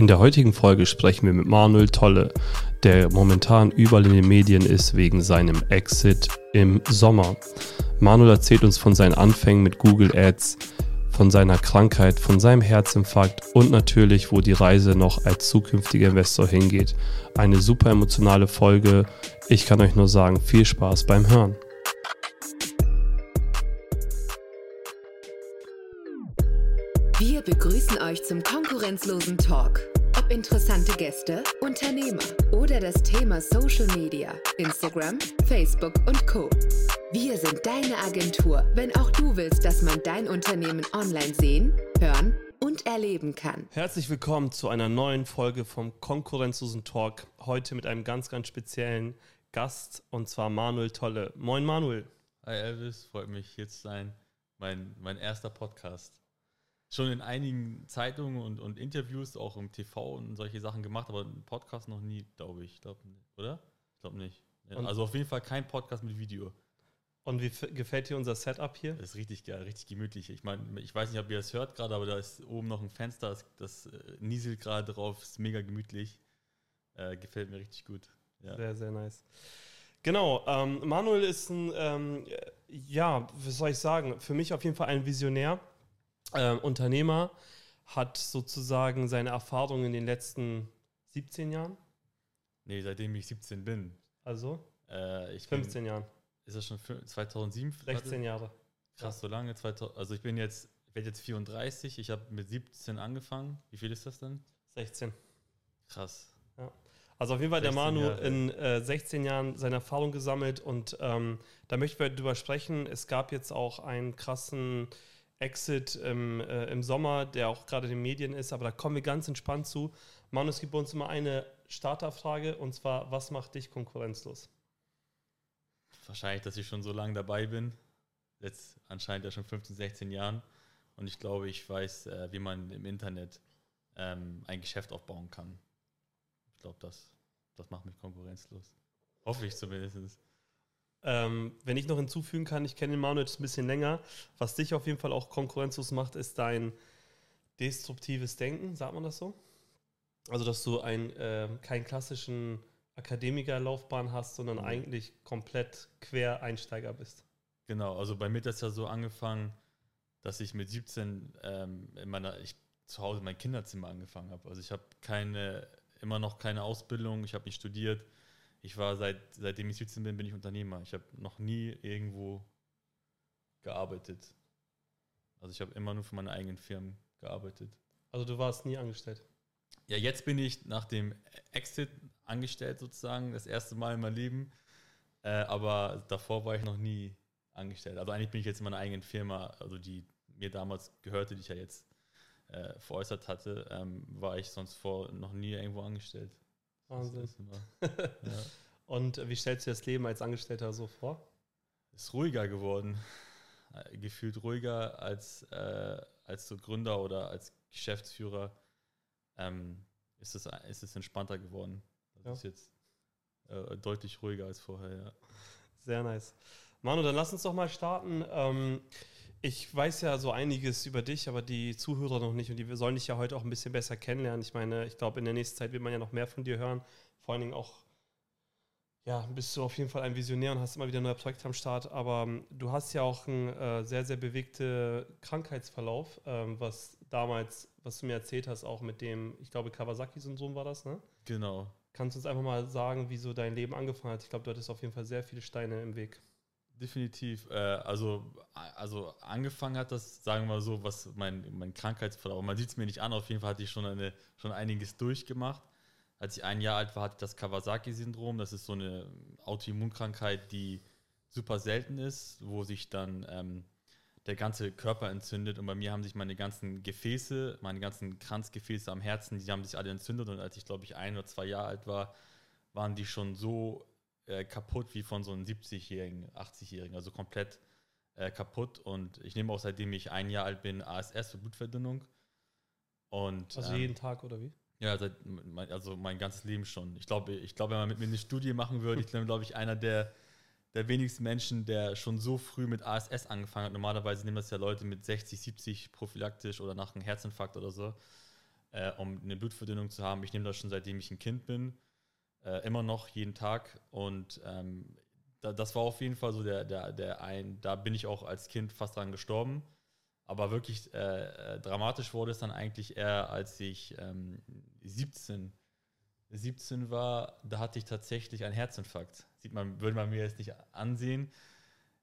In der heutigen Folge sprechen wir mit Manuel Tolle, der momentan überall in den Medien ist wegen seinem Exit im Sommer. Manuel erzählt uns von seinen Anfängen mit Google Ads, von seiner Krankheit, von seinem Herzinfarkt und natürlich, wo die Reise noch als zukünftiger Investor hingeht. Eine super emotionale Folge. Ich kann euch nur sagen, viel Spaß beim Hören. Begrüßen euch zum konkurrenzlosen Talk. Ob interessante Gäste, Unternehmer oder das Thema Social Media, Instagram, Facebook und Co. Wir sind deine Agentur, wenn auch du willst, dass man dein Unternehmen online sehen, hören und erleben kann. Herzlich willkommen zu einer neuen Folge vom Konkurrenzlosen Talk. Heute mit einem ganz, ganz speziellen Gast und zwar Manuel Tolle. Moin Manuel. Hi Elvis, freut mich hier zu sein. Mein, mein erster Podcast schon in einigen Zeitungen und, und Interviews, auch im TV und solche Sachen gemacht, aber einen Podcast noch nie, glaube ich. Glaub, oder? Ich glaube nicht. Und also auf jeden Fall kein Podcast mit Video. Und wie gefällt dir unser Setup hier? Das ist richtig geil, richtig gemütlich. Ich meine, ich weiß nicht, ob ihr das hört gerade, aber da ist oben noch ein Fenster, das, das äh, nieselt gerade drauf, ist mega gemütlich. Äh, gefällt mir richtig gut. Ja. Sehr, sehr nice. Genau, ähm, Manuel ist ein, ähm, ja, was soll ich sagen, für mich auf jeden Fall ein Visionär, ähm, Unternehmer, hat sozusagen seine Erfahrungen in den letzten 17 Jahren, Nee, seitdem ich 17 bin. also Äh, ich 15 Jahren, Bin, ist das schon fün- 2007? 16 Jahre. Krass, so lange. 2000, also ich bin jetzt, ich werde jetzt 34, ich habe mit 17 angefangen. Wie viel ist das denn? 16. Krass. Also auf jeden Fall der 16 Manu Jahre. in äh, 16 Jahren seine Erfahrung gesammelt und ähm, da möchten wir drüber sprechen. Es gab jetzt auch einen krassen Exit im, äh, im Sommer, der auch gerade in den Medien ist, aber da kommen wir ganz entspannt zu. Manu, es gibt uns immer eine Starterfrage und zwar, was macht dich konkurrenzlos? Wahrscheinlich, dass ich schon so lange dabei bin. Jetzt anscheinend ja schon 15, 16 Jahren. Und ich glaube, ich weiß, äh, wie man im Internet ähm, ein Geschäft aufbauen kann. Ich glaube, das, das macht mich konkurrenzlos. Hoffe ich zumindest. Ähm, wenn ich noch hinzufügen kann, ich kenne den Manu jetzt ein bisschen länger. Was dich auf jeden Fall auch konkurrenzlos macht, ist dein destruktives Denken, sagt man das so? Also, dass du ein, ähm, keinen klassischen Akademikerlaufbahn hast, sondern Mhm. eigentlich komplett Quereinsteiger bist. Genau, also bei mir hat das ja so angefangen, dass ich mit 17 ähm, in meiner, ich zu Hause mein Kinderzimmer angefangen habe. Also ich habe keine, immer noch keine Ausbildung, ich habe nicht studiert. Ich war seit, seitdem ich 17 bin, bin ich Unternehmer. Ich habe noch nie irgendwo gearbeitet. Also ich habe immer nur für meine eigenen Firmen gearbeitet. Also, du warst nie angestellt. Ja, jetzt bin ich nach dem Exit angestellt sozusagen, das erste Mal in meinem Leben. Äh, aber davor war ich noch nie angestellt. Also eigentlich bin ich jetzt in meiner eigenen Firma, also die mir damals gehörte, die ich ja jetzt äh, veräußert hatte, ähm, war ich sonst vor noch nie irgendwo angestellt. Wahnsinn. Das ja. Und wie stellst du dir das Leben als Angestellter so vor? ist ruhiger geworden. Gefühlt ruhiger als, äh, als so Gründer oder als Geschäftsführer. Ähm, ist, es, ist es entspannter geworden. Das Ja. ist jetzt äh, deutlich ruhiger als vorher, ja. Sehr nice. Manu, dann lass uns doch mal starten. Ähm, ich weiß ja so einiges über dich, aber die Zuhörer noch nicht und die sollen dich ja heute auch ein bisschen besser kennenlernen. Ich meine, ich glaube, in der nächsten Zeit wird man ja noch mehr von dir hören. Vor allen Dingen auch, ja, bist du auf jeden Fall ein Visionär und hast immer wieder neue Projekte am Start. Aber ähm, du hast ja auch einen äh, sehr, sehr bewegten Krankheitsverlauf, ähm, was damals, was du mir erzählt hast, auch mit dem, ich glaube, Kawasaki-Syndrom war das, ne? Genau. Kannst du uns einfach mal sagen, wie so dein Leben angefangen hat? Ich glaube, du hattest auf jeden Fall sehr viele Steine im Weg. Definitiv. Äh, also, also angefangen hat das, sagen wir mal so, was mein, mein Krankheitsverlauf. Man sieht es mir nicht an, auf jeden Fall hatte ich schon, eine, schon einiges durchgemacht. Als ich ein Jahr alt war, hatte ich das Kawasaki-Syndrom. Das ist so eine Autoimmunkrankheit, die super selten ist, wo sich dann ähm, der ganze Körper entzündet. Und bei mir haben sich meine ganzen Gefäße, meine ganzen Kranzgefäße am Herzen, die haben sich alle entzündet. Und als ich, glaube ich, ein oder zwei Jahre alt war, waren die schon so äh, kaputt wie von so einem 70-Jährigen, 80-Jährigen, also komplett äh, kaputt. Und ich nehme auch seitdem ich ein Jahr alt bin ASS für Blutverdünnung. Und Also ähm, jeden Tag oder wie? Ja, seit, mein, also mein ganzes Leben schon. Ich glaube, ich glaube, wenn man mit mir eine Studie machen würde, ich bin, glaube ich, einer der, der wenigsten Menschen, der schon so früh mit ASS angefangen hat. Normalerweise nehmen das ja Leute mit 60, 70 prophylaktisch oder nach einem Herzinfarkt oder so. äh, um eine Blutverdünnung zu haben. Ich nehme das schon seitdem ich ein Kind bin, äh, immer noch jeden Tag. Und ähm, da, das war auf jeden Fall so der, der, der ein, da bin ich auch als Kind fast dran gestorben. Aber wirklich äh, äh dramatisch wurde es dann eigentlich eher, als ich ähm, 17, 17 war, da hatte ich tatsächlich einen Herzinfarkt. Sieht man, würde man mir jetzt nicht ansehen.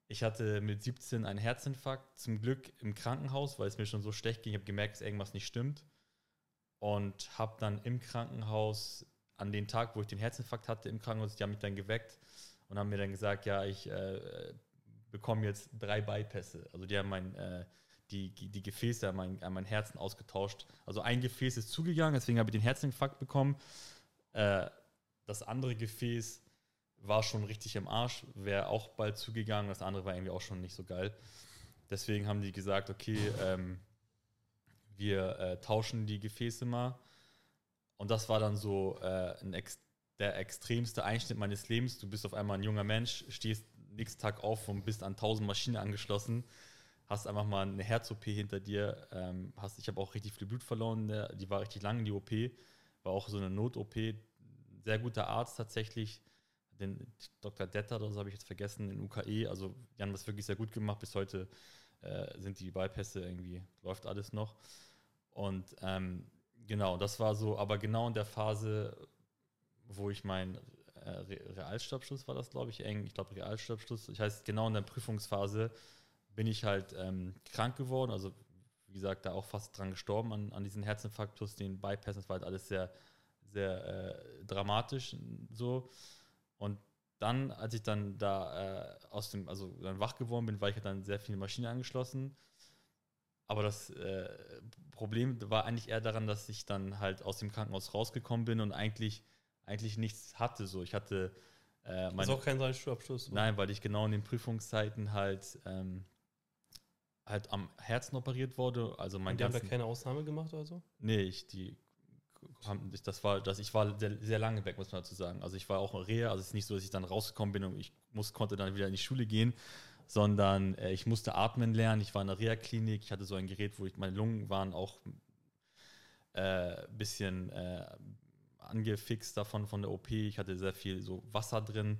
Ich hatte mit 17 einen Herzinfarkt, zum Glück im Krankenhaus, weil es mir schon so schlecht ging. Ich habe gemerkt, dass irgendwas nicht stimmt. Und habe dann im Krankenhaus, an den Tag, wo ich den Herzinfarkt hatte, im Krankenhaus, die haben mich dann geweckt und haben mir dann gesagt, ja, ich äh, bekomme jetzt drei Bypässe. Also die haben mein, äh, die, die Gefäße an mein, an mein Herzen ausgetauscht. Also ein Gefäß ist zugegangen, deswegen habe ich den Herzinfarkt bekommen. Äh, das andere Gefäß war schon richtig im Arsch, wäre auch bald zugegangen. Das andere war irgendwie auch schon nicht so geil. Deswegen haben die gesagt, okay, ähm, wir äh, tauschen die Gefäße mal. Und das war dann so äh, ex der extremste Einschnitt meines Lebens. Du bist auf einmal ein junger Mensch, stehst nächsten Tag auf und bist an tausend Maschinen angeschlossen, hast einfach mal eine Herz-OP hinter dir. Ähm, hast, ich habe auch richtig viel Blut verloren, die war richtig lang, die OP. War auch so eine Not-OP. Sehr guter Arzt tatsächlich den Dr. Detter, das habe ich jetzt vergessen, in UKE. Also die haben das wirklich sehr gut gemacht. Bis heute äh, sind die Bypässe irgendwie, läuft alles noch. Und ähm, genau, das war so, aber genau in der Phase, wo ich mein äh, Realstabschluss war das, glaube ich, eng. Ich glaube, Realstabschluss. Ich heißt, genau in der Prüfungsphase bin ich halt ähm, krank geworden. Also, wie gesagt, da auch fast dran gestorben an, an diesen Herzinfarkt plus den Bypassen. Das war halt alles sehr, sehr äh, dramatisch so. Und dann, als ich dann da äh, aus dem, also dann wach geworden bin, war ich halt dann sehr viele Maschinen angeschlossen. Aber das äh, Problem war eigentlich eher daran, dass ich dann halt aus dem Krankenhaus rausgekommen bin und eigentlich, eigentlich nichts hatte. So, ich hatte äh, meine, auch kein Realschulabschluss? Nein, weil ich genau in den Prüfungszeiten halt ähm, halt am Herzen operiert wurde. Also mein und die haben da keine Ausnahme gemacht oder so? Nee, ich, die das war, dass ich war sehr, sehr, lange weg, muss man dazu sagen. Also ich war auch in Reha, also es ist nicht so, dass ich dann rausgekommen bin und ich muss, konnte dann wieder in die Schule gehen, sondern äh, ich musste atmen lernen. Ich war in der Reha-Klinik, ich hatte so ein Gerät, wo ich, meine Lungen waren auch ein äh, bisschen äh, angefixt davon von der OP. Ich hatte sehr viel so Wasser drin,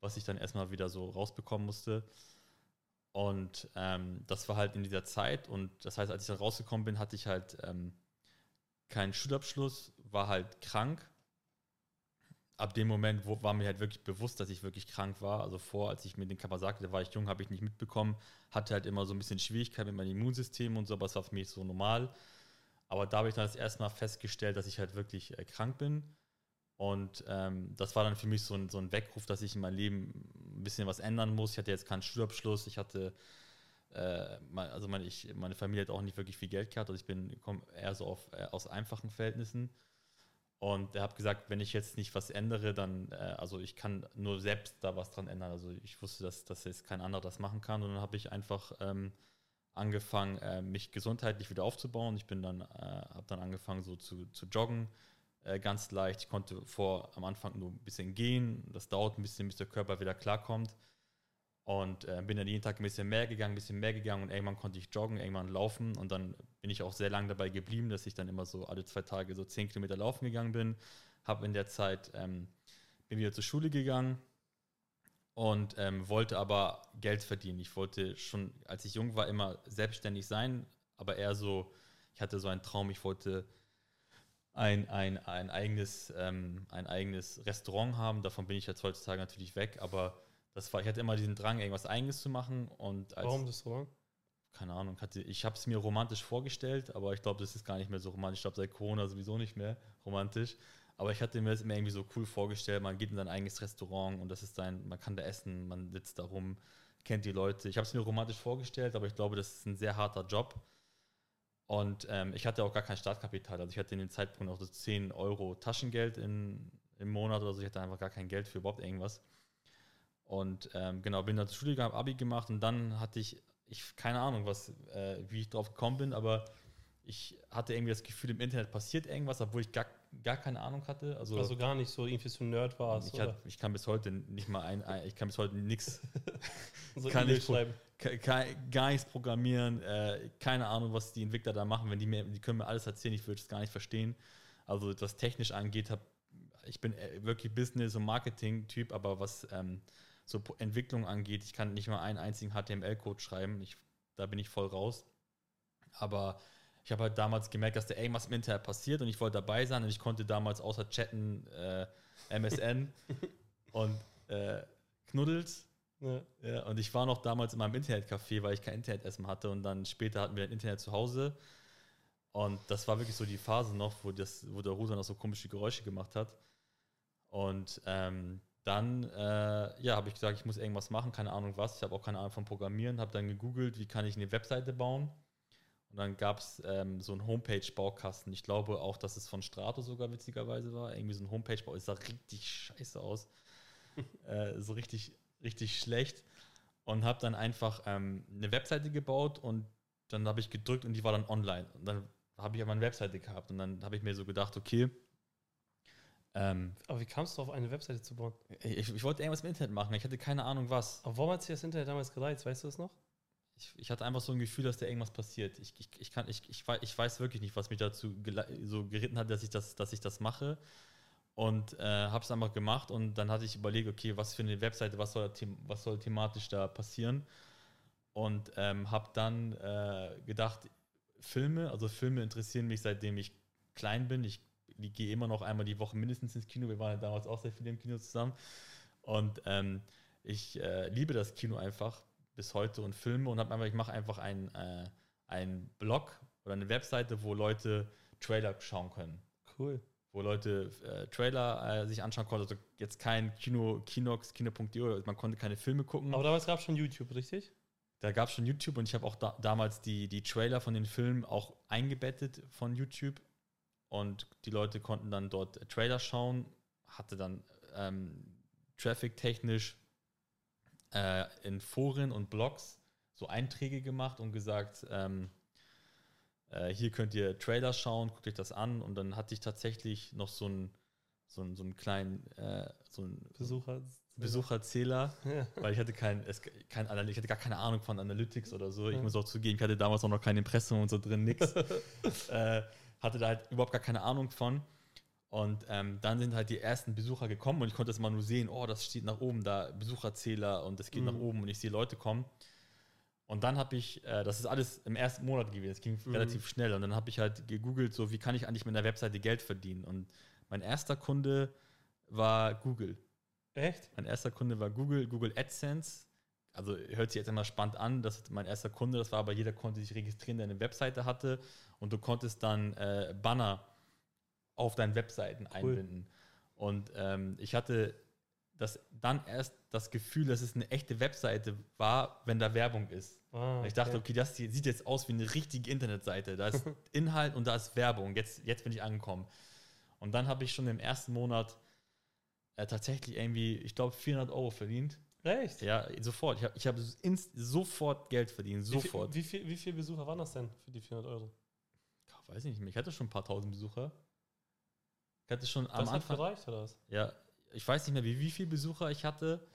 was ich dann erstmal wieder so rausbekommen musste. Und ähm, das war halt in dieser Zeit. Und das heißt, als ich dann rausgekommen bin, hatte ich halt ähm, keinen Schulabschluss, war halt krank. Ab dem Moment wo, war mir halt wirklich bewusst, dass ich wirklich krank war. Also vor, als ich mir den Kappa sagte, da war ich jung, habe ich nicht mitbekommen, hatte halt immer so ein bisschen Schwierigkeit mit meinem Immunsystem und so, aber es war für mich so normal. Aber da habe ich dann das erste Mal festgestellt, dass ich halt wirklich äh, krank bin. Und ähm, das war dann für mich so ein, so ein Weckruf, dass ich in meinem Leben ein bisschen was ändern muss. Ich hatte jetzt keinen Schulabschluss, ich hatte äh, also meine, ich, meine Familie hat auch nicht wirklich viel Geld gehabt, also ich bin komme eher so auf, äh, aus einfachen Verhältnissen. Und er hat gesagt, wenn ich jetzt nicht was ändere, dann, äh, also ich kann nur selbst da was dran ändern. Also ich wusste, dass, dass jetzt kein anderer das machen kann. Und dann habe ich einfach ähm, angefangen, äh, mich gesundheitlich wieder aufzubauen. Ich bin dann, äh, habe dann angefangen so zu, zu joggen, ganz leicht. Ich konnte vor am Anfang nur ein bisschen gehen. Das dauert ein bisschen, bis der Körper wieder klarkommt. Und äh, bin dann jeden Tag ein bisschen mehr gegangen, ein bisschen mehr gegangen und irgendwann konnte ich joggen, irgendwann laufen und dann bin ich auch sehr lange dabei geblieben, dass ich dann immer so alle zwei Tage so zehn Kilometer laufen gegangen bin. Habe in der Zeit, ähm, bin wieder zur Schule gegangen und ähm, wollte aber Geld verdienen. Ich wollte schon, als ich jung war, immer selbstständig sein, aber eher so, ich hatte so einen Traum, ich wollte ein, ein, ein, eigenes, ähm, ein eigenes Restaurant haben. Davon bin ich jetzt heutzutage natürlich weg, aber das war, ich hatte immer diesen Drang, irgendwas Eigenes zu machen. Und als, Warum das Restaurant? Keine Ahnung, hatte, ich habe es mir romantisch vorgestellt, aber ich glaube, das ist gar nicht mehr so romantisch. Ich glaube, seit Corona sowieso nicht mehr romantisch. Aber ich hatte mir das immer irgendwie so cool vorgestellt, man geht in sein eigenes Restaurant und das ist sein, man kann da essen, man sitzt da rum, kennt die Leute. Ich habe es mir romantisch vorgestellt, aber ich glaube, das ist ein sehr harter Job. Und ähm, ich hatte auch gar kein Startkapital. Also ich hatte in dem Zeitpunkt auch so 10 Euro Taschengeld in, im Monat oder so. Ich hatte einfach gar kein Geld für überhaupt irgendwas. Und ähm, genau, bin dann zur Schule gegangen, Abi gemacht und dann hatte ich, ich keine Ahnung, was, äh, wie ich drauf gekommen bin, aber ich hatte irgendwie das Gefühl, im Internet passiert irgendwas, obwohl ich gar, gar keine Ahnung hatte. Also, also gar nicht so irgendwie so ein Nerd warst. Ich, hat, ich kann bis heute nicht mal ein, ein ich kann bis heute nichts so kann, ich, gar nichts programmieren, äh, keine Ahnung, was die Entwickler da machen, wenn die mir, die können mir alles erzählen, ich würde es gar nicht verstehen. Also was technisch angeht, hab, ich bin äh, wirklich Business- und Marketing-Typ, aber was ähm, so Entwicklung angeht, ich kann nicht mal einen einzigen HTML-Code schreiben. Ich, da bin ich voll raus. Aber ich habe halt damals gemerkt, dass da irgendwas im Internet passiert und ich wollte dabei sein und ich konnte damals außer chatten äh, MSN und äh, Knuddels. Ja. ja. und ich war noch damals in meinem Internetcafé, weil ich kein Internetessen hatte und dann später hatten wir ein Internet zu Hause. Und das war wirklich so die Phase noch, wo, das, wo der Router noch so komische Geräusche gemacht hat. Und ähm, dann äh, ja, habe ich gesagt, ich muss irgendwas machen, keine Ahnung was. Ich habe auch keine Ahnung von Programmieren, habe dann gegoogelt, wie kann ich eine Webseite bauen. Und dann gab es ähm, so einen Homepage-Baukasten. Ich glaube auch, dass es von Strato sogar witzigerweise war. Irgendwie so ein Homepage-Bau. Es sah richtig scheiße aus. äh, so richtig, richtig schlecht. Und habe dann einfach ähm, eine Webseite gebaut und dann habe ich gedrückt und die war dann online. Und dann habe ich aber eine Webseite gehabt. Und dann habe ich mir so gedacht, okay, ähm, Aber wie kamst du auf eine Webseite zu bauen? Ich, ich, wollte irgendwas im Internet machen, ich hatte keine Ahnung was. Aber warum hat sich das Internet damals gereizt? Weißt du das noch? Ich, ich, hatte einfach so ein Gefühl, dass da irgendwas passiert. Ich, ich, ich, kann, ich, ich, ich weiß wirklich nicht, was mich dazu so geritten hat, dass ich das, dass ich das mache. Und äh, habe es einfach gemacht und dann hatte ich überlegt, okay, was für eine Webseite, was soll, was soll thematisch da passieren? Und ähm, habe dann äh, gedacht, Filme, also Filme interessieren mich seitdem ich klein bin. Ich gehe immer noch einmal die Woche mindestens ins Kino. Wir waren ja damals auch sehr viel im Kino zusammen. Und ähm, ich äh, liebe das Kino einfach bis heute und Filme und habe einfach, ich mache einfach einen, äh, einen Blog oder eine Webseite, wo Leute Trailer schauen können. Cool. Wo Leute äh, Trailer äh, sich anschauen konnten. Also jetzt kein Kino, Kinox, Kino.de, man konnte keine Filme gucken. Aber damals gab es schon YouTube, richtig? Da gab es schon YouTube und ich habe auch da, damals die, die Trailer von den Filmen auch eingebettet von YouTube und die Leute konnten dann dort Trailer schauen, hatte dann ähm, traffic-technisch äh, in Foren und Blogs so Einträge gemacht und gesagt, ähm, äh, hier könnt ihr Trailer schauen, guckt euch das an und dann hatte ich tatsächlich noch so einen so einen, so einen kleinen äh, so einen Besucher. Besucherzähler, ja. weil ich hatte kein, es, kein, ich hatte gar keine Ahnung von Analytics oder so. Ich ja. muss auch zugeben, ich hatte damals auch noch kein Impressum und so drin, nix. äh, hatte da halt überhaupt gar keine Ahnung von. Und ähm, dann sind halt die ersten Besucher gekommen und ich konnte das mal nur sehen, oh, das steht nach oben, da Besucherzähler und das geht mhm. nach oben und ich sehe Leute kommen. Und dann habe ich, äh, das ist alles im ersten Monat gewesen, es ging mhm. relativ schnell und dann habe ich halt gegoogelt, so wie kann ich eigentlich mit einer Webseite Geld verdienen. Und mein erster Kunde war Google. Echt? Mein erster Kunde war Google, Google AdSense. Also hört sich jetzt immer spannend an, das ist mein erster Kunde, das war aber jeder konnte sich registrieren, der eine Webseite hatte und du konntest dann äh, Banner auf deinen Webseiten cool. einbinden. Und ähm, ich hatte das dann erst das Gefühl, dass es eine echte Webseite war, wenn da Werbung ist. Ah, ich dachte, okay, das sieht jetzt aus wie eine richtige Internetseite. Da ist Inhalt und da ist Werbung. Jetzt, jetzt bin ich angekommen. Und dann habe ich schon im ersten Monat äh, tatsächlich irgendwie, ich glaube, 400 Euro verdient. Echt? Ja, sofort. Ich habe ich hab sofort Geld verdient. Sofort. Wie, viel, wie, viel, wie viele Besucher waren das denn für die 400 Euro? weiß ich nicht mehr. Ich hatte schon ein paar tausend Besucher. Ich hatte schon das am Anfang. gereicht, oder was? Ja, ich weiß nicht mehr, wie, wie viele Besucher ich hatte,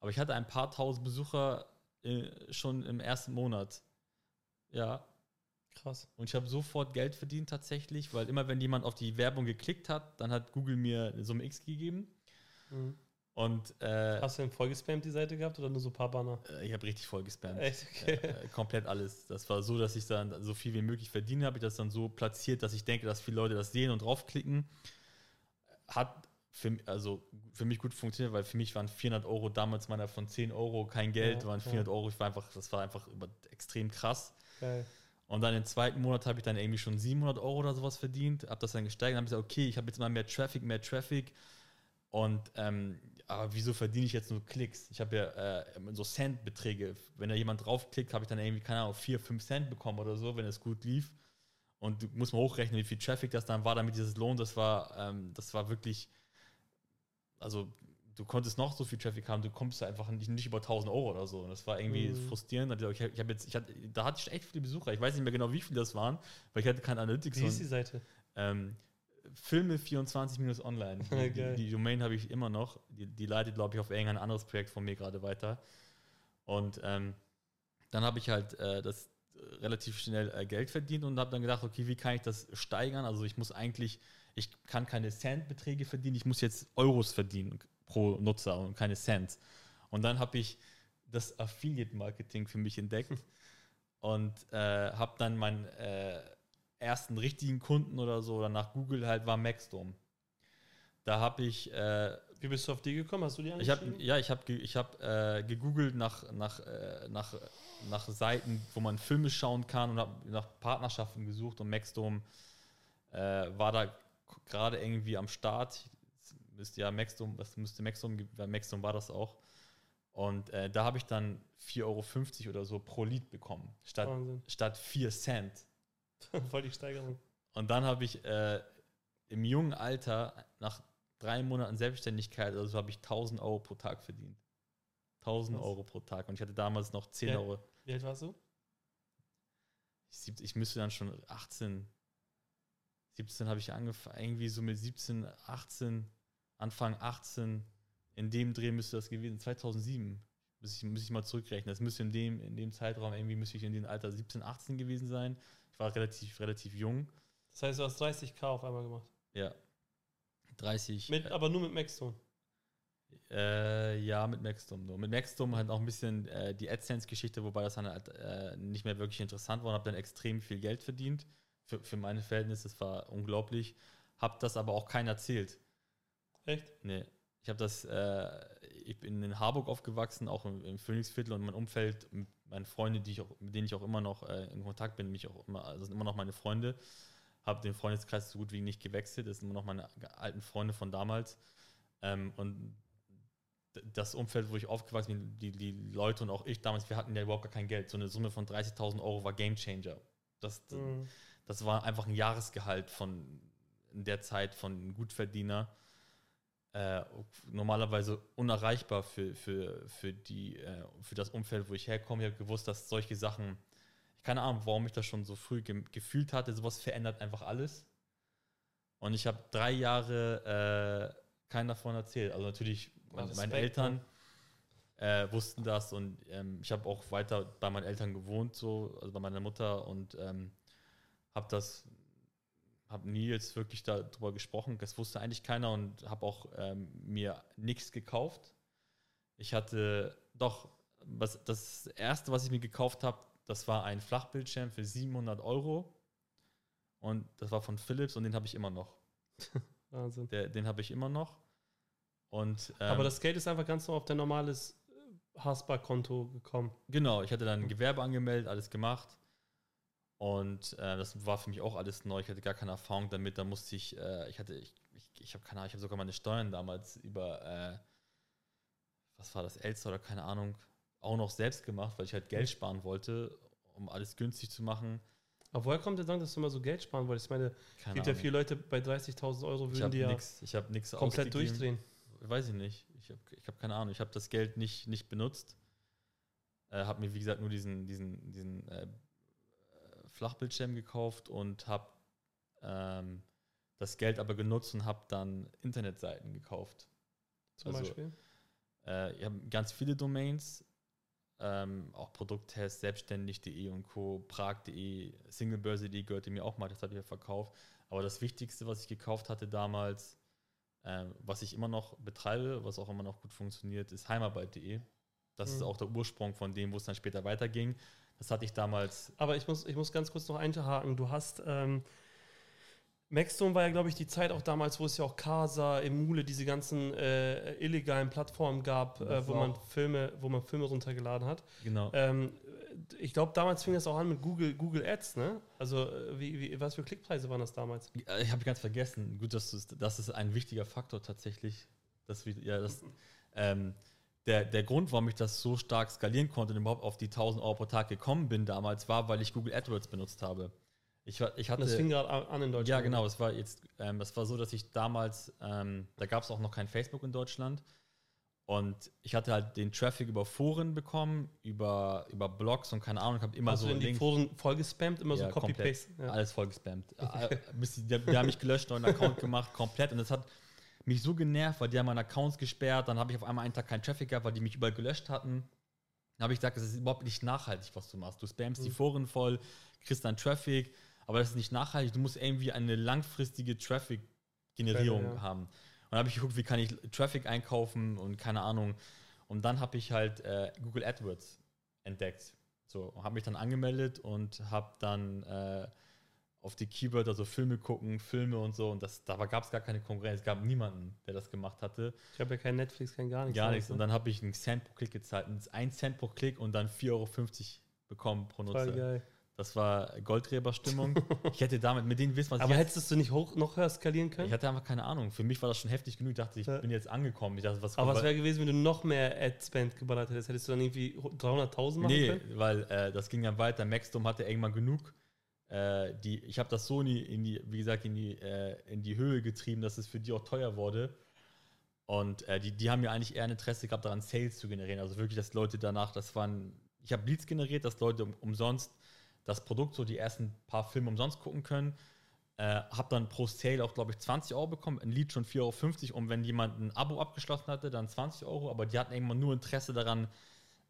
aber ich hatte ein paar tausend Besucher äh, schon im ersten Monat. Ja. Krass. Und ich habe sofort Geld verdient tatsächlich, weil immer wenn jemand auf die Werbung geklickt hat, dann hat Google mir eine Summe X gegeben. Mhm. Und, äh, Hast du denn voll gespammt die Seite gehabt oder nur so ein paar Banner? Äh, ich habe richtig voll gespammt. Echt? Okay. Äh, komplett alles. Das war so, dass ich dann so viel wie möglich verdiene, habe ich das dann so platziert, dass ich denke, dass viele Leute das sehen und draufklicken. Hat für, also für mich gut funktioniert, weil für mich waren 400 Euro damals meiner von 10 Euro kein Geld, ja, waren 400 ja. Euro. Ich war einfach, das war einfach extrem krass. Geil. Und dann im zweiten Monat habe ich dann irgendwie schon 700 Euro oder sowas verdient, habe das dann gesteigert, habe gesagt, okay, ich habe jetzt mal mehr Traffic, mehr Traffic und ähm, aber wieso verdiene ich jetzt nur Klicks? Ich habe ja äh, so Cent-Beträge. Wenn da jemand draufklickt, habe ich dann irgendwie, keine Ahnung, 4, 5 Cent bekommen oder so, wenn es gut lief. Und du musst mal hochrechnen, wie viel Traffic das dann war, damit dieses Lohn, das war, ähm, das war wirklich, also du konntest noch so viel Traffic haben, du kommst einfach nicht, nicht über 1000 Euro oder so. Und das war irgendwie mhm. frustrierend. Ich, ich habe jetzt, ich hatte, da hatte ich echt viele Besucher. Ich weiß nicht mehr genau, wie viele das waren, weil ich hatte keine Analytics. Wie ist die Seite? Ähm, Filme24-online. Die, die, die, Domain habe ich immer noch. Die, die leitet, glaube ich, auf irgendein anderes Projekt von mir gerade weiter. Und ähm, dann habe ich halt äh, das relativ schnell äh, Geld verdient und habe dann gedacht, okay, wie kann ich das steigern? Also ich muss eigentlich, ich kann keine Centbeträge verdienen, ich muss jetzt Euros verdienen pro Nutzer und keine Cent. Und dann habe ich das Affiliate-Marketing für mich entdeckt und äh, habe dann meinen äh, ersten richtigen Kunden oder so, oder nach Google halt, war Maxdome. Da habe ich. Äh, Wie bist du auf die gekommen? Hast du die ich hab, Ja, ich habe ich hab, äh, gegoogelt nach, nach, äh, nach, nach Seiten, wo man Filme schauen kann und habe nach Partnerschaften gesucht und Maxdome äh, war da gerade irgendwie am Start. Müsste ja Maxdome, das müsste Maxdome, Maxdome war das auch. Und äh, da habe ich dann 4,50 Euro oder so pro Lied bekommen, statt, statt 4 Cent. Voll die Steigerung. Und dann habe ich äh, im jungen Alter, nach drei Monaten Selbstständigkeit, also habe ich 1000 Euro pro Tag verdient. 1000 Was? Euro pro Tag. Und ich hatte damals noch 10 ja. Euro. Wie alt warst du? Ich, ich müsste dann schon 18, 17 habe ich angefangen, irgendwie so mit 17, 18, Anfang 18 in dem Dreh müsste das gewesen 2007. Muss ich, muss ich mal zurückrechnen. Das müsste in dem, in dem Zeitraum irgendwie müsste ich in dem Alter 17, 18 gewesen sein. Ich war relativ, relativ jung. Das heißt, du hast 30k auf einmal gemacht. Ja. 30. Mit, aber nur mit Maxstone. Äh, ja, mit Maxstorm nur. Mit Maxstorm halt auch ein bisschen äh, die AdSense-Geschichte, wobei das dann halt äh, nicht mehr wirklich interessant war und habe dann extrem viel Geld verdient. Für, für meine Verhältnisse, das war unglaublich. Hab das aber auch keiner erzählt. Echt? Nee. Ich habe das, äh, ich bin in Harburg aufgewachsen, auch im, im Phoenixviertel und mein Umfeld, meine Freunde, die ich auch, mit denen ich auch immer noch äh, in Kontakt bin, mich auch immer, also sind immer noch meine Freunde, habe den Freundeskreis so gut wie nicht gewechselt, das sind immer noch meine alten Freunde von damals. Ähm, und das Umfeld, wo ich aufgewachsen bin, die, die Leute und auch ich damals, wir hatten ja überhaupt gar kein Geld. So eine Summe von 30.000 Euro war Game Changer. Das, mhm. Das war einfach ein Jahresgehalt von in der Zeit von Gutverdiener äh, normalerweise unerreichbar für, für, für, die, äh, für das Umfeld, wo ich herkomme. Ich habe gewusst, dass solche Sachen, ich keine Ahnung, warum ich das schon so früh ge gefühlt hatte, sowas verändert einfach alles. Und ich habe drei Jahre äh, keinen davon erzählt. Also natürlich, meine, meine Eltern äh, wussten das und ähm, ich habe auch weiter bei meinen Eltern gewohnt, so, also bei meiner Mutter und ähm, habe das habe nie jetzt wirklich darüber gesprochen. Das wusste eigentlich keiner und habe auch ähm, mir nichts gekauft. Ich hatte doch, was, das erste, was ich mir gekauft habe, das war ein Flachbildschirm für 700 Euro. Und das war von Philips und den habe ich immer noch. Wahnsinn. Der, den habe ich immer noch. Und, ähm, Aber das Geld ist einfach ganz normal auf dein normales äh, Haspa-Konto gekommen. Genau, ich hatte dann ein Gewerbe angemeldet, alles gemacht. Und äh, das war für mich auch alles neu. Ich hatte gar keine Erfahrung damit. Da musste ich, äh, ich hatte, ich, ich, ich habe keine Ahnung, ich habe sogar meine Steuern damals über, äh, was war das, Elster oder keine Ahnung, auch noch selbst gemacht, weil ich halt Geld sparen wollte, um alles günstig zu machen. Aber woher kommt der Dank, dass du immer so Geld sparen wolltest? Ich meine, es gibt Ahnung. ja viele Leute bei 30.000 Euro würden die ja nix, ich habe nichts komplett durchdrehen. Weiß ich nicht. Ich habe ich hab keine Ahnung. Ich habe das Geld nicht, nicht benutzt. Äh, habe mir, wie gesagt, nur diesen, diesen, diesen äh, Flachbildschirm gekauft und habe ähm, das Geld aber genutzt und habe dann Internetseiten gekauft. Zum also, Beispiel? Äh, ich habe ganz viele Domains, ähm, auch Produkttest, selbstständig.de und Co., prag.de, singlebörse.de gehörte mir auch mal, das habe ich ja verkauft. Aber das Wichtigste, was ich gekauft hatte damals, äh, was ich immer noch betreibe, was auch immer noch gut funktioniert, ist heimarbeit.de. Das mhm. ist auch der Ursprung von dem, wo es dann später weiterging. Das hatte ich damals. Aber ich muss, ich muss ganz kurz noch einhaken. Du hast. Ähm, Maxstone war ja, glaube ich, die Zeit auch damals, wo es ja auch Casa, Emule, diese ganzen äh, illegalen Plattformen gab, äh, wo man Filme, wo man Filme runtergeladen hat. Genau. Ähm, ich glaube, damals fing das auch an mit Google, Google Ads, ne? Also, äh, wie, wie, was für Klickpreise waren das damals? Ich habe ganz vergessen. Gut, dass das ist ein wichtiger Faktor tatsächlich. Dass wir, ja, das, ähm, der, der Grund, warum ich das so stark skalieren konnte und überhaupt auf die 1000 Euro pro Tag gekommen bin damals, war, weil ich Google AdWords benutzt habe. Ich, ich hatte, das fing gerade an in Deutschland. Ja, genau. Es war jetzt, ähm, das war so, dass ich damals, ähm, da gab es auch noch kein Facebook in Deutschland. Und ich hatte halt den Traffic über Foren bekommen, über, über Blogs und keine Ahnung, ich habe immer Hast so. Du denn die Foren vollgespammt, immer ja, so Copy-Paste? Ja. Alles vollgespammt. Äh, die, die haben mich gelöscht, neuen Account gemacht, komplett. Und das hat mich so genervt, weil die haben meine Accounts gesperrt. Dann habe ich auf einmal einen Tag keinen Traffic gehabt, weil die mich überall gelöscht hatten. Dann habe ich gesagt, das ist überhaupt nicht nachhaltig, was du machst. Du spammst Mhm. die Foren voll, kriegst dann Traffic, aber das ist nicht nachhaltig. Du musst irgendwie eine langfristige Traffic-Generierung ja. haben. Und dann habe ich geguckt, wie kann ich Traffic einkaufen und keine Ahnung. Und dann habe ich halt äh, Google AdWords entdeckt. So, habe mich dann angemeldet und habe dann äh, auf die Keyword, also Filme gucken, Filme und so. Und das, da gab es gar keine Konkurrenz. Es gab niemanden, der das gemacht hatte. Ich habe ja kein Netflix, kein gar nichts. Gar ne? nichts. Und dann habe ich einen Cent pro Klick gezahlt. 1 Cent pro Klick und dann 4,50 Euro bekommen pro Voll Nutzer. geil. Das war Goldgräberstimmung. ich hätte damit, mit denen wissen, was Aber hättest du nicht hoch noch höher skalieren können? ich hatte einfach keine Ahnung. Für mich war das schon heftig genug. Ich dachte, ich Ja. bin jetzt angekommen. Ich dachte, was Aber was wäre gewesen, wenn du noch mehr Ad-Spend geballert hättest? Hättest du dann irgendwie 300.000 machen Nee, können? weil äh, das ging dann weiter. Maxdom hatte irgendwann genug. Äh, die, ich habe das so in die, wie gesagt, in die, äh, in die Höhe getrieben, dass es für die auch teuer wurde. Und äh, die, die haben ja eigentlich eher ein Interesse gehabt, daran Sales zu generieren. Also wirklich, dass Leute danach, das waren, ich habe Leads generiert, dass Leute um, umsonst das Produkt, so die ersten paar Filme umsonst gucken können. Äh, habe dann pro Sale auch, glaube ich, 20 Euro bekommen, ein Lead schon 4,50 Euro. Und wenn jemand ein Abo abgeschlossen hatte, dann 20 Euro. Aber die hatten irgendwann nur Interesse daran,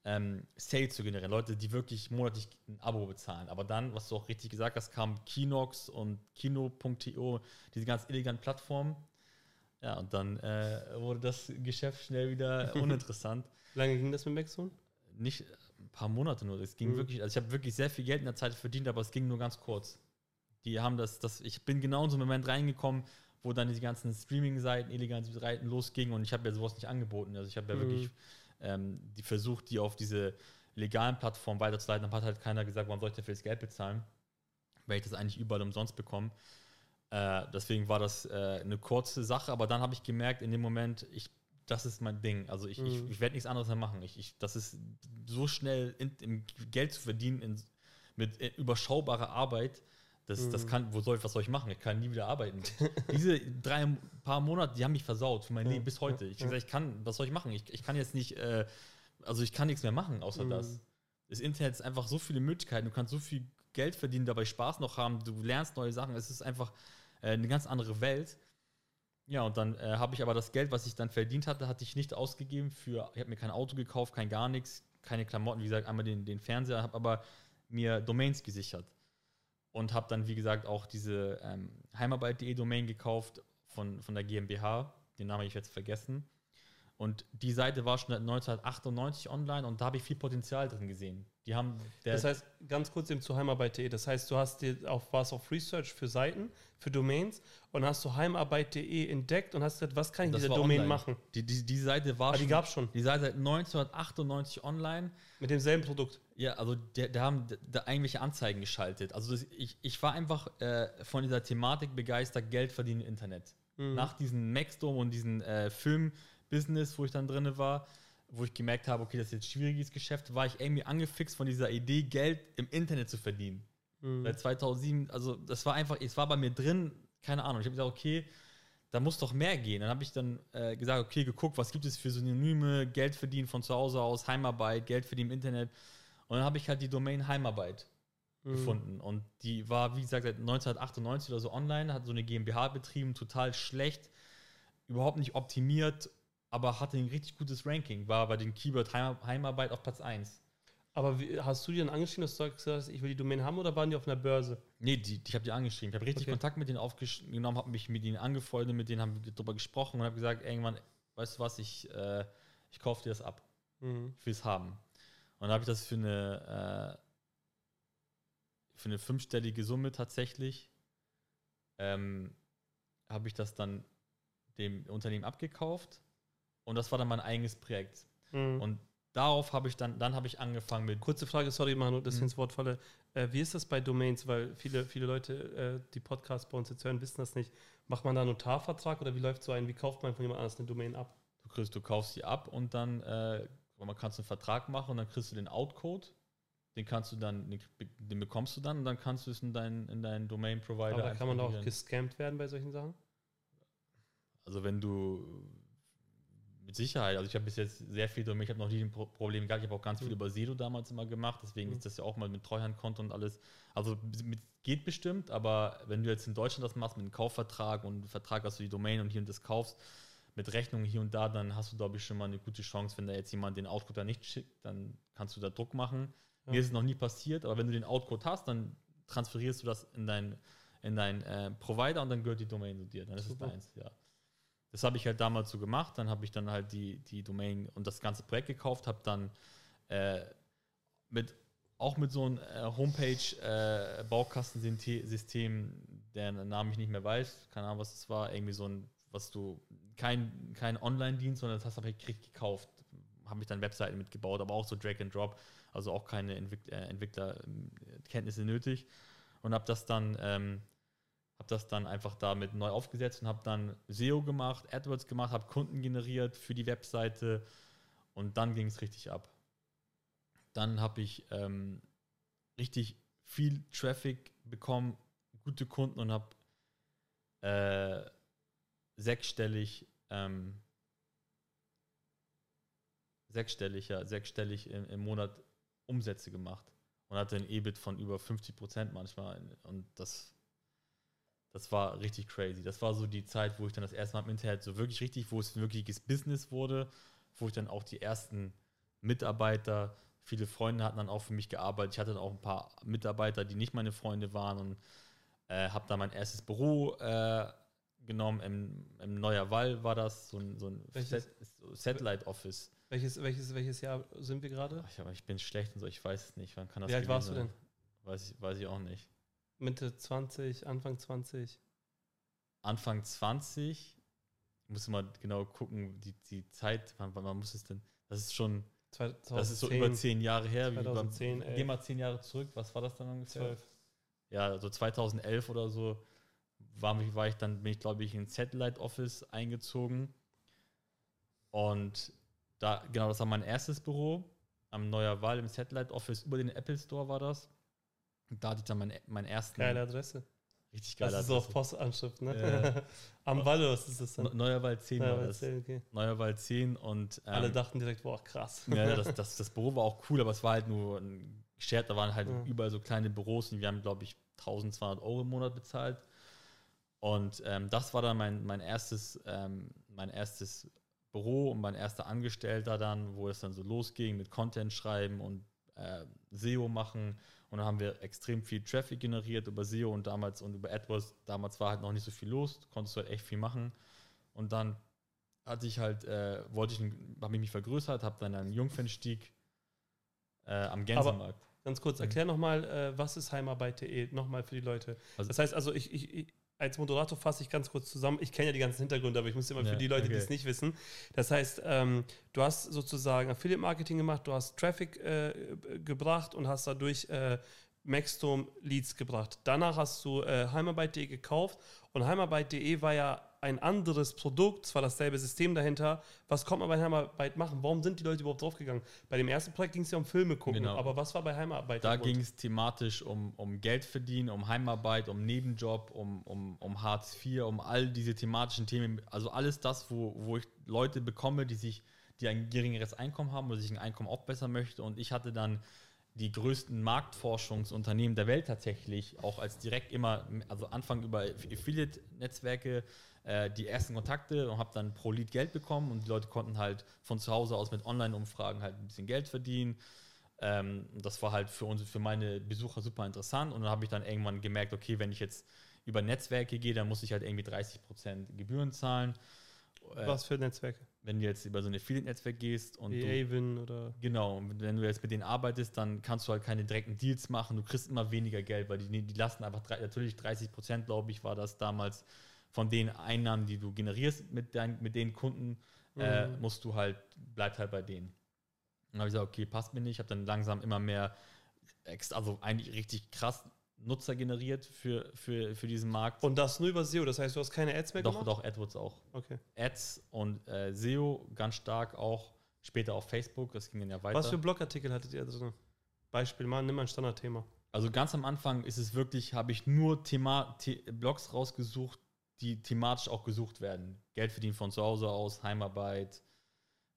ähm, Sales zu generieren. Leute, die wirklich monatlich ein Abo bezahlen. Aber dann, was du auch richtig gesagt hast, kam Kinox und Kino.to, diese ganz illegalen Plattformen. Ja, und dann äh, wurde das Geschäft schnell wieder uninteressant. Wie lange ging das mit Maxon? Nicht ein paar Monate nur. Es ging Mhm. wirklich, also ich habe wirklich sehr viel Geld in der Zeit verdient, aber es ging nur ganz kurz. Die haben das, das ich bin genau in so einen Moment reingekommen, wo dann die ganzen Streaming-Seiten, illegalen Seiten losgingen und ich habe ja sowas nicht angeboten. Also ich habe ja Mhm. wirklich ähm, die versucht, die auf diese legalen Plattformen weiterzuleiten. Dann hat halt keiner gesagt, warum soll ich dafür das Geld bezahlen, weil ich das eigentlich überall umsonst bekomme. Äh, deswegen war das äh, eine kurze Sache, aber dann habe ich gemerkt, in dem Moment, ich, das ist mein Ding. Also ich, ich, Mhm. ich werde nichts anderes mehr machen. Ich, ich, das ist so schnell in, im Geld zu verdienen in, mit äh, überschaubarer Arbeit. Das, das Mhm. kann, wo soll ich, was soll ich machen? Ich kann nie wieder arbeiten. Diese drei paar Monate, die haben mich versaut für mein Leben bis heute. Ich ja. hab gesagt, ich kann, was soll ich machen? Ich, ich kann jetzt nicht, äh, also ich kann nichts mehr machen außer Mhm. das. Das Internet ist einfach so viele Möglichkeiten. Du kannst so viel Geld verdienen, dabei Spaß noch haben. Du lernst neue Sachen. Es ist einfach äh, eine ganz andere Welt. Ja, und dann äh, habe ich aber das Geld, was ich dann verdient hatte, hatte ich nicht ausgegeben für, ich habe mir kein Auto gekauft, kein gar nichts, keine Klamotten, wie gesagt, einmal den, den Fernseher, habe aber mir Domains gesichert. Und habe dann, wie gesagt, auch diese ähm, Heimarbeit.de Domain gekauft von, von der GmbH. Den Namen habe ich jetzt vergessen. Und die Seite war schon seit 1998 online und da habe ich viel Potenzial drin gesehen. Die haben Das heißt, ganz kurz eben zu heimarbeit.de. Das heißt, du hast dir auf, warst auf Research für Seiten, für Domains und hast du heimarbeit.de entdeckt und hast gesagt, was kann ich das dieser Domain online. machen? Die, die, die Seite war Ah, die schon- gab's schon. Die Seite seit 1998 online. Mit demselben Produkt. Ja, also da da haben da irgendwelche Anzeigen geschaltet. Also das, ich, ich war einfach äh, von dieser Thematik begeistert, Geld verdienen im Internet. Mhm. Nach diesem Maxdome und diesem äh, Film-Business, wo ich dann drin war, wo ich gemerkt habe, okay, das ist jetzt ein schwieriges Geschäft, war ich irgendwie angefixt von dieser Idee, Geld im Internet zu verdienen. Mhm. Seit 2007, also das war einfach, es war bei mir drin, keine Ahnung. Ich habe gesagt, okay, da muss doch mehr gehen. Dann habe ich dann äh, gesagt, okay, geguckt, was gibt es für Synonyme, Geld verdienen von zu Hause aus, Heimarbeit, Geld verdienen im Internet. Und dann habe ich halt die Domain Heimarbeit Mhm. gefunden. Und die war, wie gesagt, seit 1998 oder so online, hat so eine GmbH betrieben, total schlecht, überhaupt nicht optimiert, aber hatte ein richtig gutes Ranking, war bei den Keyword Heim Heimarbeit auf Platz 1. Aber wie, hast du die dann angeschrieben, dass du gesagt hast, ich will die Domain haben oder waren die auf einer Börse? Nee, die, die, ich habe die angeschrieben. Ich habe richtig Okay. Kontakt mit denen aufgenommen, habe mich mit ihnen angefreundet, mit denen haben wir darüber gesprochen und habe gesagt, irgendwann, weißt du was, ich, äh, ich kaufe dir das ab. Mhm. Ich will es haben. Und dann habe ich das für eine, äh, für eine fünfstellige Summe tatsächlich, ähm, habe ich das dann dem Unternehmen abgekauft und das war dann mein eigenes Projekt. Mhm. Und darauf habe ich dann, dann habe ich angefangen mit Kurze Frage, sorry, Manu, dass ich Mhm. ins Wort falle. Äh, wie ist das bei Domains? Weil viele, viele Leute, äh, die Podcasts bei uns jetzt hören, wissen das nicht. Macht man da einen Notarvertrag oder wie läuft so ein? Wie kauft man von jemand anders eine Domain ab? Du, kriegst, du kaufst die ab und dann äh, man kannst einen Vertrag machen und dann kriegst du den Outcode. Den kannst du dann, den, den bekommst du dann und dann kannst du es in deinen in deinen Domain Provider. Aber kann man auch gescammt werden bei solchen Sachen? Also wenn du mit Sicherheit, also ich habe bis jetzt sehr viel Domain, ich habe noch nie ein Pro Problem gehabt, ich habe auch ganz viel Mhm. über Sedo damals immer gemacht, deswegen Mhm. ist das ja auch mal mit Treuhandkonto und alles. Also mit, geht bestimmt, aber wenn du jetzt in Deutschland das machst mit einem Kaufvertrag und Vertrag, dass du die Domain und hier und das kaufst, mit Rechnungen hier und da, dann hast du, glaube ich, schon mal eine gute Chance, wenn da jetzt jemand den Outcode da nicht schickt, dann kannst du da Druck machen. Ja. Mir ist es noch nie passiert, aber wenn du den Outcode hast, dann transferierst du das in dein, in dein äh, Provider und dann gehört die Domain zu dir. Dann ist Super. es deins, ja. Das habe ich halt damals so gemacht. Dann habe ich dann halt die, die Domain und das ganze Projekt gekauft, habe dann äh, mit auch mit so einem äh, Homepage-Baukastensystem, deren Namen ich nicht mehr weiß, keine Ahnung, was das war, irgendwie so ein, was du, kein, kein Online-Dienst, sondern das hast du richtig gekauft. Habe ich dann Webseiten mitgebaut, aber auch so Drag and Drop, also auch keine äh, Entwicklerkenntnisse nötig. Und habe das dann, ähm, habe das dann einfach damit neu aufgesetzt und habe dann SEO gemacht, AdWords gemacht, habe Kunden generiert für die Webseite und dann ging es richtig ab. Dann habe ich ähm, richtig viel Traffic bekommen, gute Kunden und habe äh, sechsstellig, ähm, sechsstellig, ja, sechsstellig im, im Monat Umsätze gemacht und hatte ein EBIT von über 50 Prozent manchmal und das das war richtig crazy. Das war so die Zeit, wo ich dann das erste Mal im Internet so wirklich richtig, wo es ein wirkliches Business wurde, wo ich dann auch die ersten Mitarbeiter, viele Freunde hatten dann auch für mich gearbeitet. Ich hatte dann auch ein paar Mitarbeiter, die nicht meine Freunde waren und äh, habe da mein erstes Büro äh, genommen. Im, Im Neuer Wall war das, so ein, so ein so Satellite Office. Welches, welches, welches Jahr sind wir gerade? Ach, aber ich bin schlecht und so, ich weiß es nicht. Wann kann das Wie alt warst du denn? Weiß ich, weiß ich auch nicht. Mitte 20, Anfang 20? Anfang 20, muss mal genau gucken, die, die Zeit, wann, wann muss es denn? Das ist schon, 2010, das ist so über zehn Jahre her. Wie, 2010, wann- elf. Geh mal zehn Jahre zurück, was war das dann ungefähr? 12. Ja, so 2011 oder so war, war ich dann, bin ich glaube ich in Satellite Office eingezogen. Und da, genau, das war mein erstes Büro am Neuer Wall im Satellite Office, über den Apple Store war das. Da hatte ich dann meinen meinen ersten Geile Adresse. richtig geile Das ist so auf Adresse. Postanschrift, ne? Ja. Am Wallos ist es dann. Ne- Neuer Wall 10 Ja, war das. erzähl, okay. Neuer Wald 10 und ähm, Alle dachten direkt, boah, krass. ja, das, das, das Büro war auch cool, aber es war halt nur ein Shared, da waren halt Ja. überall so kleine Büros und wir haben, glaube ich, 1200 Euro im Monat bezahlt. Und ähm, das war dann mein, mein, erstes, ähm, mein erstes Büro und mein erster Angestellter dann, wo es dann so losging mit Content schreiben und äh, SEO machen. Und dann haben wir extrem viel Traffic generiert über SEO und damals und über AdWords. Damals war halt noch nicht so viel los, konntest du halt echt viel machen. Und dann hatte ich halt, äh, wollte ich, habe ich mich vergrößert, habe dann einen Jungfernstieg äh, am Gänsemarkt. Ganz kurz, erklär nochmal, äh, was ist Heimarbeit.de nochmal für die Leute. Also- das heißt also, ich, ich als Moderator fasse ich ganz kurz zusammen. Ich kenne ja die ganzen Hintergründe, aber ich muss immer Ja, für die Leute, die okay. es nicht wissen. Das heißt, ähm, du hast sozusagen Affiliate Marketing gemacht, du hast Traffic äh, gebracht und hast dadurch äh, Maxstorm Leads gebracht. Danach hast du äh, Heimarbeit.de gekauft und Heimarbeit.de war ja ein anderes Produkt, zwar dasselbe System dahinter. Was kommt man bei Heimarbeit machen? Warum sind die Leute überhaupt draufgegangen? Bei dem ersten Projekt ging es ja um Filme gucken, Genau. aber was war bei Heimarbeit? Da ging es thematisch um, um Geld verdienen, um Heimarbeit, um Nebenjob, um, um, um Hartz IV, um all diese thematischen Themen. Also alles das, wo, wo ich Leute bekomme, die sich, die ein geringeres Einkommen haben oder sich ein Einkommen aufbessern möchte. Und ich hatte dann die größten Marktforschungsunternehmen der Welt tatsächlich, auch als direkt immer, also Anfang über Affiliate-Netzwerke, äh, die ersten Kontakte und habe dann pro Lead Geld bekommen und die Leute konnten halt von zu Hause aus mit Online-Umfragen halt ein bisschen Geld verdienen. Ähm, das war halt für uns, für meine Besucher super interessant. Und dann habe ich dann irgendwann gemerkt, okay, wenn ich jetzt über Netzwerke gehe, dann muss ich halt irgendwie 30% Gebühren zahlen. Äh, Was für Netzwerke? Wenn du jetzt über so ein Affiliate-Netzwerk gehst und Wie Avon oder. genau, wenn du jetzt mit denen arbeitest, dann kannst du halt keine direkten Deals machen. Du kriegst immer weniger Geld, weil die, die lassen einfach drei, natürlich 30 Prozent, glaube ich, war das damals von den Einnahmen, die du generierst mit, dein, mit den Kunden, äh, Mhm. musst du halt, bleibt halt bei denen. Dann habe ich gesagt, okay, passt mir nicht. Ich habe dann langsam immer mehr, also eigentlich richtig krass Nutzer generiert für, für, für diesen Markt. Und das nur über SEO, das heißt, du hast keine Ads mehr doch, gemacht? doch, AdWords auch. Okay. Ads und äh, SEO ganz stark auch. Später auf Facebook, das ging dann ja weiter. Was für Blogartikel hattet ihr drin? Beispiel mal, nimm mal ein Standardthema. Also ganz am Anfang ist es wirklich, habe ich nur Thema, The Blogs rausgesucht, die thematisch auch gesucht werden. Geld verdienen von zu Hause aus, Heimarbeit,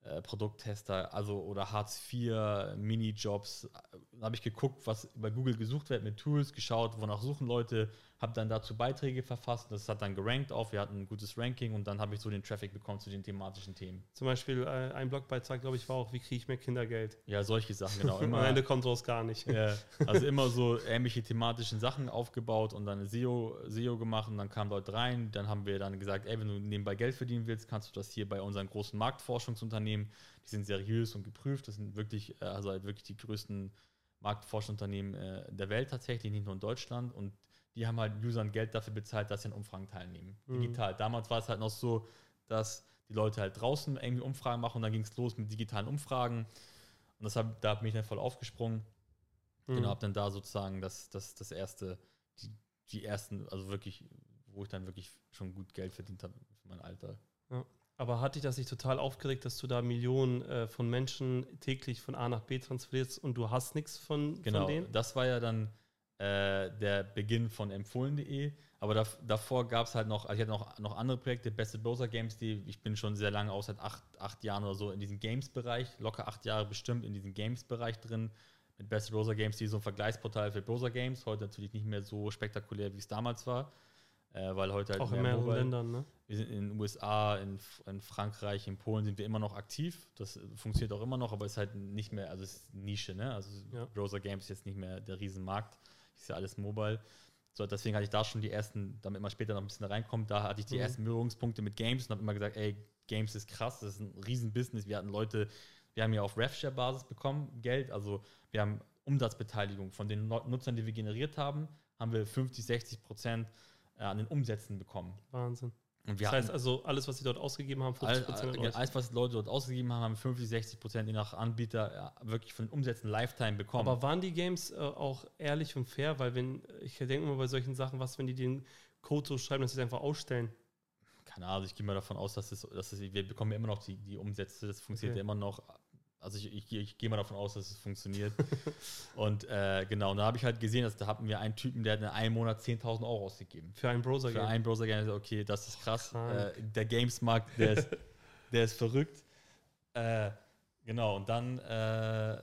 äh, Produkttester, also oder Hartz IV, Minijobs. Da habe ich geguckt, was bei Google gesucht wird mit Tools, geschaut, wonach suchen Leute, habe dann dazu Beiträge verfasst. Das hat dann gerankt auf. Wir hatten ein gutes Ranking und dann habe ich so den Traffic bekommen zu den thematischen Themen. Zum Beispiel äh, ein Blogbeitrag, glaube ich, war auch, wie kriege ich mehr Kindergeld? Ja, solche Sachen, genau. Am Ende kommt raus gar nicht. Ja, also immer so ähnliche thematischen Sachen aufgebaut und dann SEO, SEO gemacht und dann kamen Leute rein. Dann haben wir dann gesagt, ey, wenn du nebenbei Geld verdienen willst, kannst du das hier bei unseren großen Marktforschungsunternehmen, die sind seriös und geprüft, das sind wirklich, äh, also halt wirklich die größten Marktforschungsunternehmen äh, der Welt tatsächlich, nicht nur in Deutschland und die haben halt Usern Geld dafür bezahlt, dass sie an Umfragen teilnehmen. Mhm. Digital. Damals war es halt noch so, dass die Leute halt draußen irgendwie Umfragen machen und dann ging es los mit digitalen Umfragen. Und das hab, da bin ich dann voll aufgesprungen. Mhm. Genau, habe dann da sozusagen das, das, das erste, die, die ersten, also wirklich, wo ich dann wirklich schon gut Geld verdient habe für mein Alter. Ja. Aber hat dich das nicht total aufgeregt, dass du da Millionen äh, von Menschen täglich von A nach B transferierst und du hast nichts von, genau, von denen? Das war ja dann äh, der Beginn von empfohlen.de. Aber da, davor gab es halt noch, also ich hatte noch, noch andere Projekte, Beste Browser Games, die ich bin schon sehr lange, auch seit acht, acht Jahren oder so in diesem Games-Bereich, locker acht Jahre bestimmt in diesem Games-Bereich drin. Mit Beste Browser Games, die so ein Vergleichsportal für Browser Games, heute natürlich nicht mehr so spektakulär, wie es damals war. Äh, weil heute halt auch in mehreren Mobile, Ländern, ne? Wir sind in den USA, in, in, Frankreich, in Polen sind wir immer noch aktiv. Das funktioniert auch immer noch, aber ist halt nicht mehr, also ist Nische, ne? Also ja. Browser Games ist jetzt nicht mehr der Riesenmarkt ist ja alles mobile. So, deswegen hatte ich da schon die ersten, damit man später noch ein bisschen reinkommt, da hatte ich die mhm. ersten Berührungspunkte mit Games und habe immer gesagt, ey, Games ist krass, das ist ein Riesen-Business. Wir hatten Leute, wir haben ja auf RevShare-Basis bekommen Geld, also wir haben Umsatzbeteiligung von den Nutzern, die wir generiert haben, haben wir 50, 60 Prozent äh, an den Umsätzen bekommen. Wahnsinn das heißt also, alles, was sie dort ausgegeben haben, 50 Prozent. All, alles, was die Leute dort ausgegeben haben, haben 50, 60 Prozent je nach Anbieter ja, wirklich von den Umsätzen Lifetime bekommen. Aber waren die Games äh, auch ehrlich und fair? Weil, wenn, ich denke mal bei solchen Sachen, was, wenn die den Code so schreiben, dass sie es einfach ausstellen? Keine Ahnung, ich gehe mal davon aus, dass, es, dass es, wir bekommen ja immer noch die, die Umsätze, das funktioniert okay. ja immer noch also ich, ich, ich gehe mal davon aus, dass es funktioniert. und äh, genau, und da habe ich halt gesehen, dass da hatten wir einen Typen, der hat in einem Monat 10.000 Euro ausgegeben. Für einen Browser-Game? Für einen Browser-Game. Okay, das ist krass. Äh, der Games-Markt, der ist, der ist verrückt. Äh, genau, und dann, äh,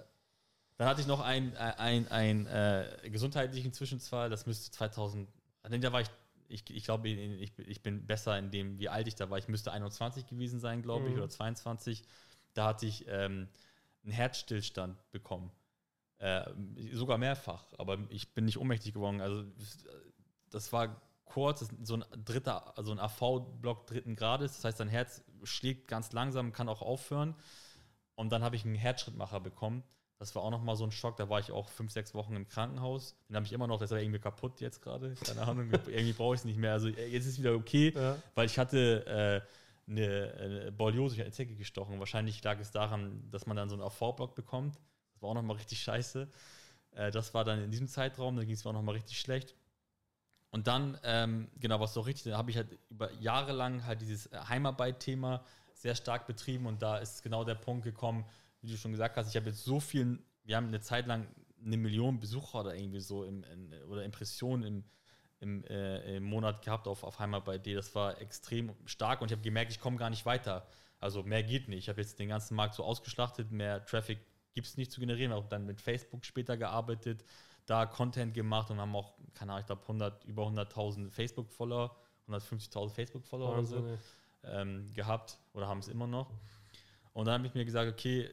dann hatte ich noch einen ein, ein, äh, gesundheitlichen Zwischenfall, das müsste 2000, da war ich ich, ich glaube, ich, ich bin besser in dem, wie alt ich da war. Ich müsste 21 gewesen sein, glaube ich, mhm. oder 22. Da hatte ich ähm, einen Herzstillstand bekommen. Äh, sogar mehrfach, aber ich bin nicht ohnmächtig geworden. Also das war kurz, so ein dritter, also ein AV-Block dritten Grades. Das heißt, dein Herz schlägt ganz langsam, kann auch aufhören. Und dann habe ich einen Herzschrittmacher bekommen. Das war auch nochmal so ein Schock. Da war ich auch fünf, sechs Wochen im Krankenhaus. Den habe ich immer noch, das war irgendwie kaputt jetzt gerade. Keine Ahnung, irgendwie brauche ich es nicht mehr. Also jetzt ist es wieder okay, ja. weil ich hatte äh, eine, eine Borreliose, ich eine Zecke gestochen. Wahrscheinlich lag es daran, dass man dann so einen AV-Block bekommt. Das war auch nochmal richtig scheiße. Äh, das war dann in diesem Zeitraum, da ging es mir auch nochmal richtig schlecht. Und dann, ähm, genau, was so richtig, da habe ich halt über Jahre lang halt dieses äh, Heimarbeit-Thema sehr stark betrieben und da ist genau der Punkt gekommen, wie du schon gesagt hast, ich habe jetzt so viel, wir haben eine Zeit lang eine Million Besucher oder irgendwie so im, in, oder Impressionen im, im, äh, im Monat gehabt auf, auf Heimat bei D. Das war extrem stark und ich habe gemerkt, ich komme gar nicht weiter. Also mehr geht nicht. Ich habe jetzt den ganzen Markt so ausgeschlachtet, mehr Traffic gibt es nicht zu generieren. Auch dann mit Facebook später gearbeitet, da Content gemacht und haben auch, keine Ahnung, ich glaube 100, über 100.000 Facebook-Follower, 150.000 Facebook-Follower oder so ähm, gehabt oder haben es immer noch. Und dann habe ich mir gesagt, okay,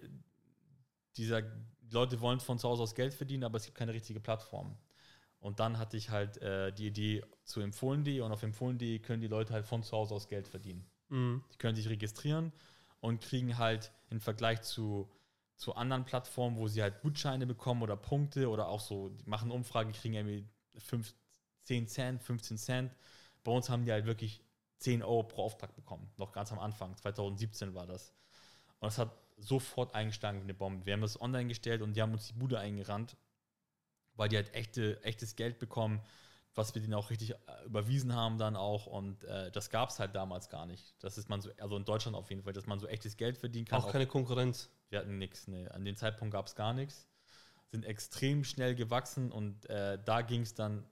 dieser, die Leute wollen von zu Hause aus Geld verdienen, aber es gibt keine richtige Plattform. Und dann hatte ich halt äh, die Idee zu empfohlen.de und auf empfohlen.de können die Leute halt von zu Hause aus Geld verdienen. Mhm. Die können sich registrieren und kriegen halt im Vergleich zu, zu anderen Plattformen, wo sie halt Gutscheine bekommen oder Punkte oder auch so, die machen Umfragen, kriegen irgendwie 5, 10 Cent, 15 Cent. Bei uns haben die halt wirklich 10 Euro pro Auftrag bekommen. Noch ganz am Anfang, 2017 war das. Und das hat sofort eingeschlagen wie eine Bombe. Wir haben das online gestellt und die haben uns die Bude eingerannt weil die halt echte, echtes Geld bekommen, was wir denen auch richtig äh, überwiesen haben dann auch und äh, das gab es halt damals gar nicht. Das ist man so, also in Deutschland auf jeden Fall, dass man so echtes Geld verdienen kann. Auch, auch keine Konkurrenz. Wir hatten nichts, ne. An dem Zeitpunkt gab es gar nichts. Sind extrem schnell gewachsen und äh, da ging es dann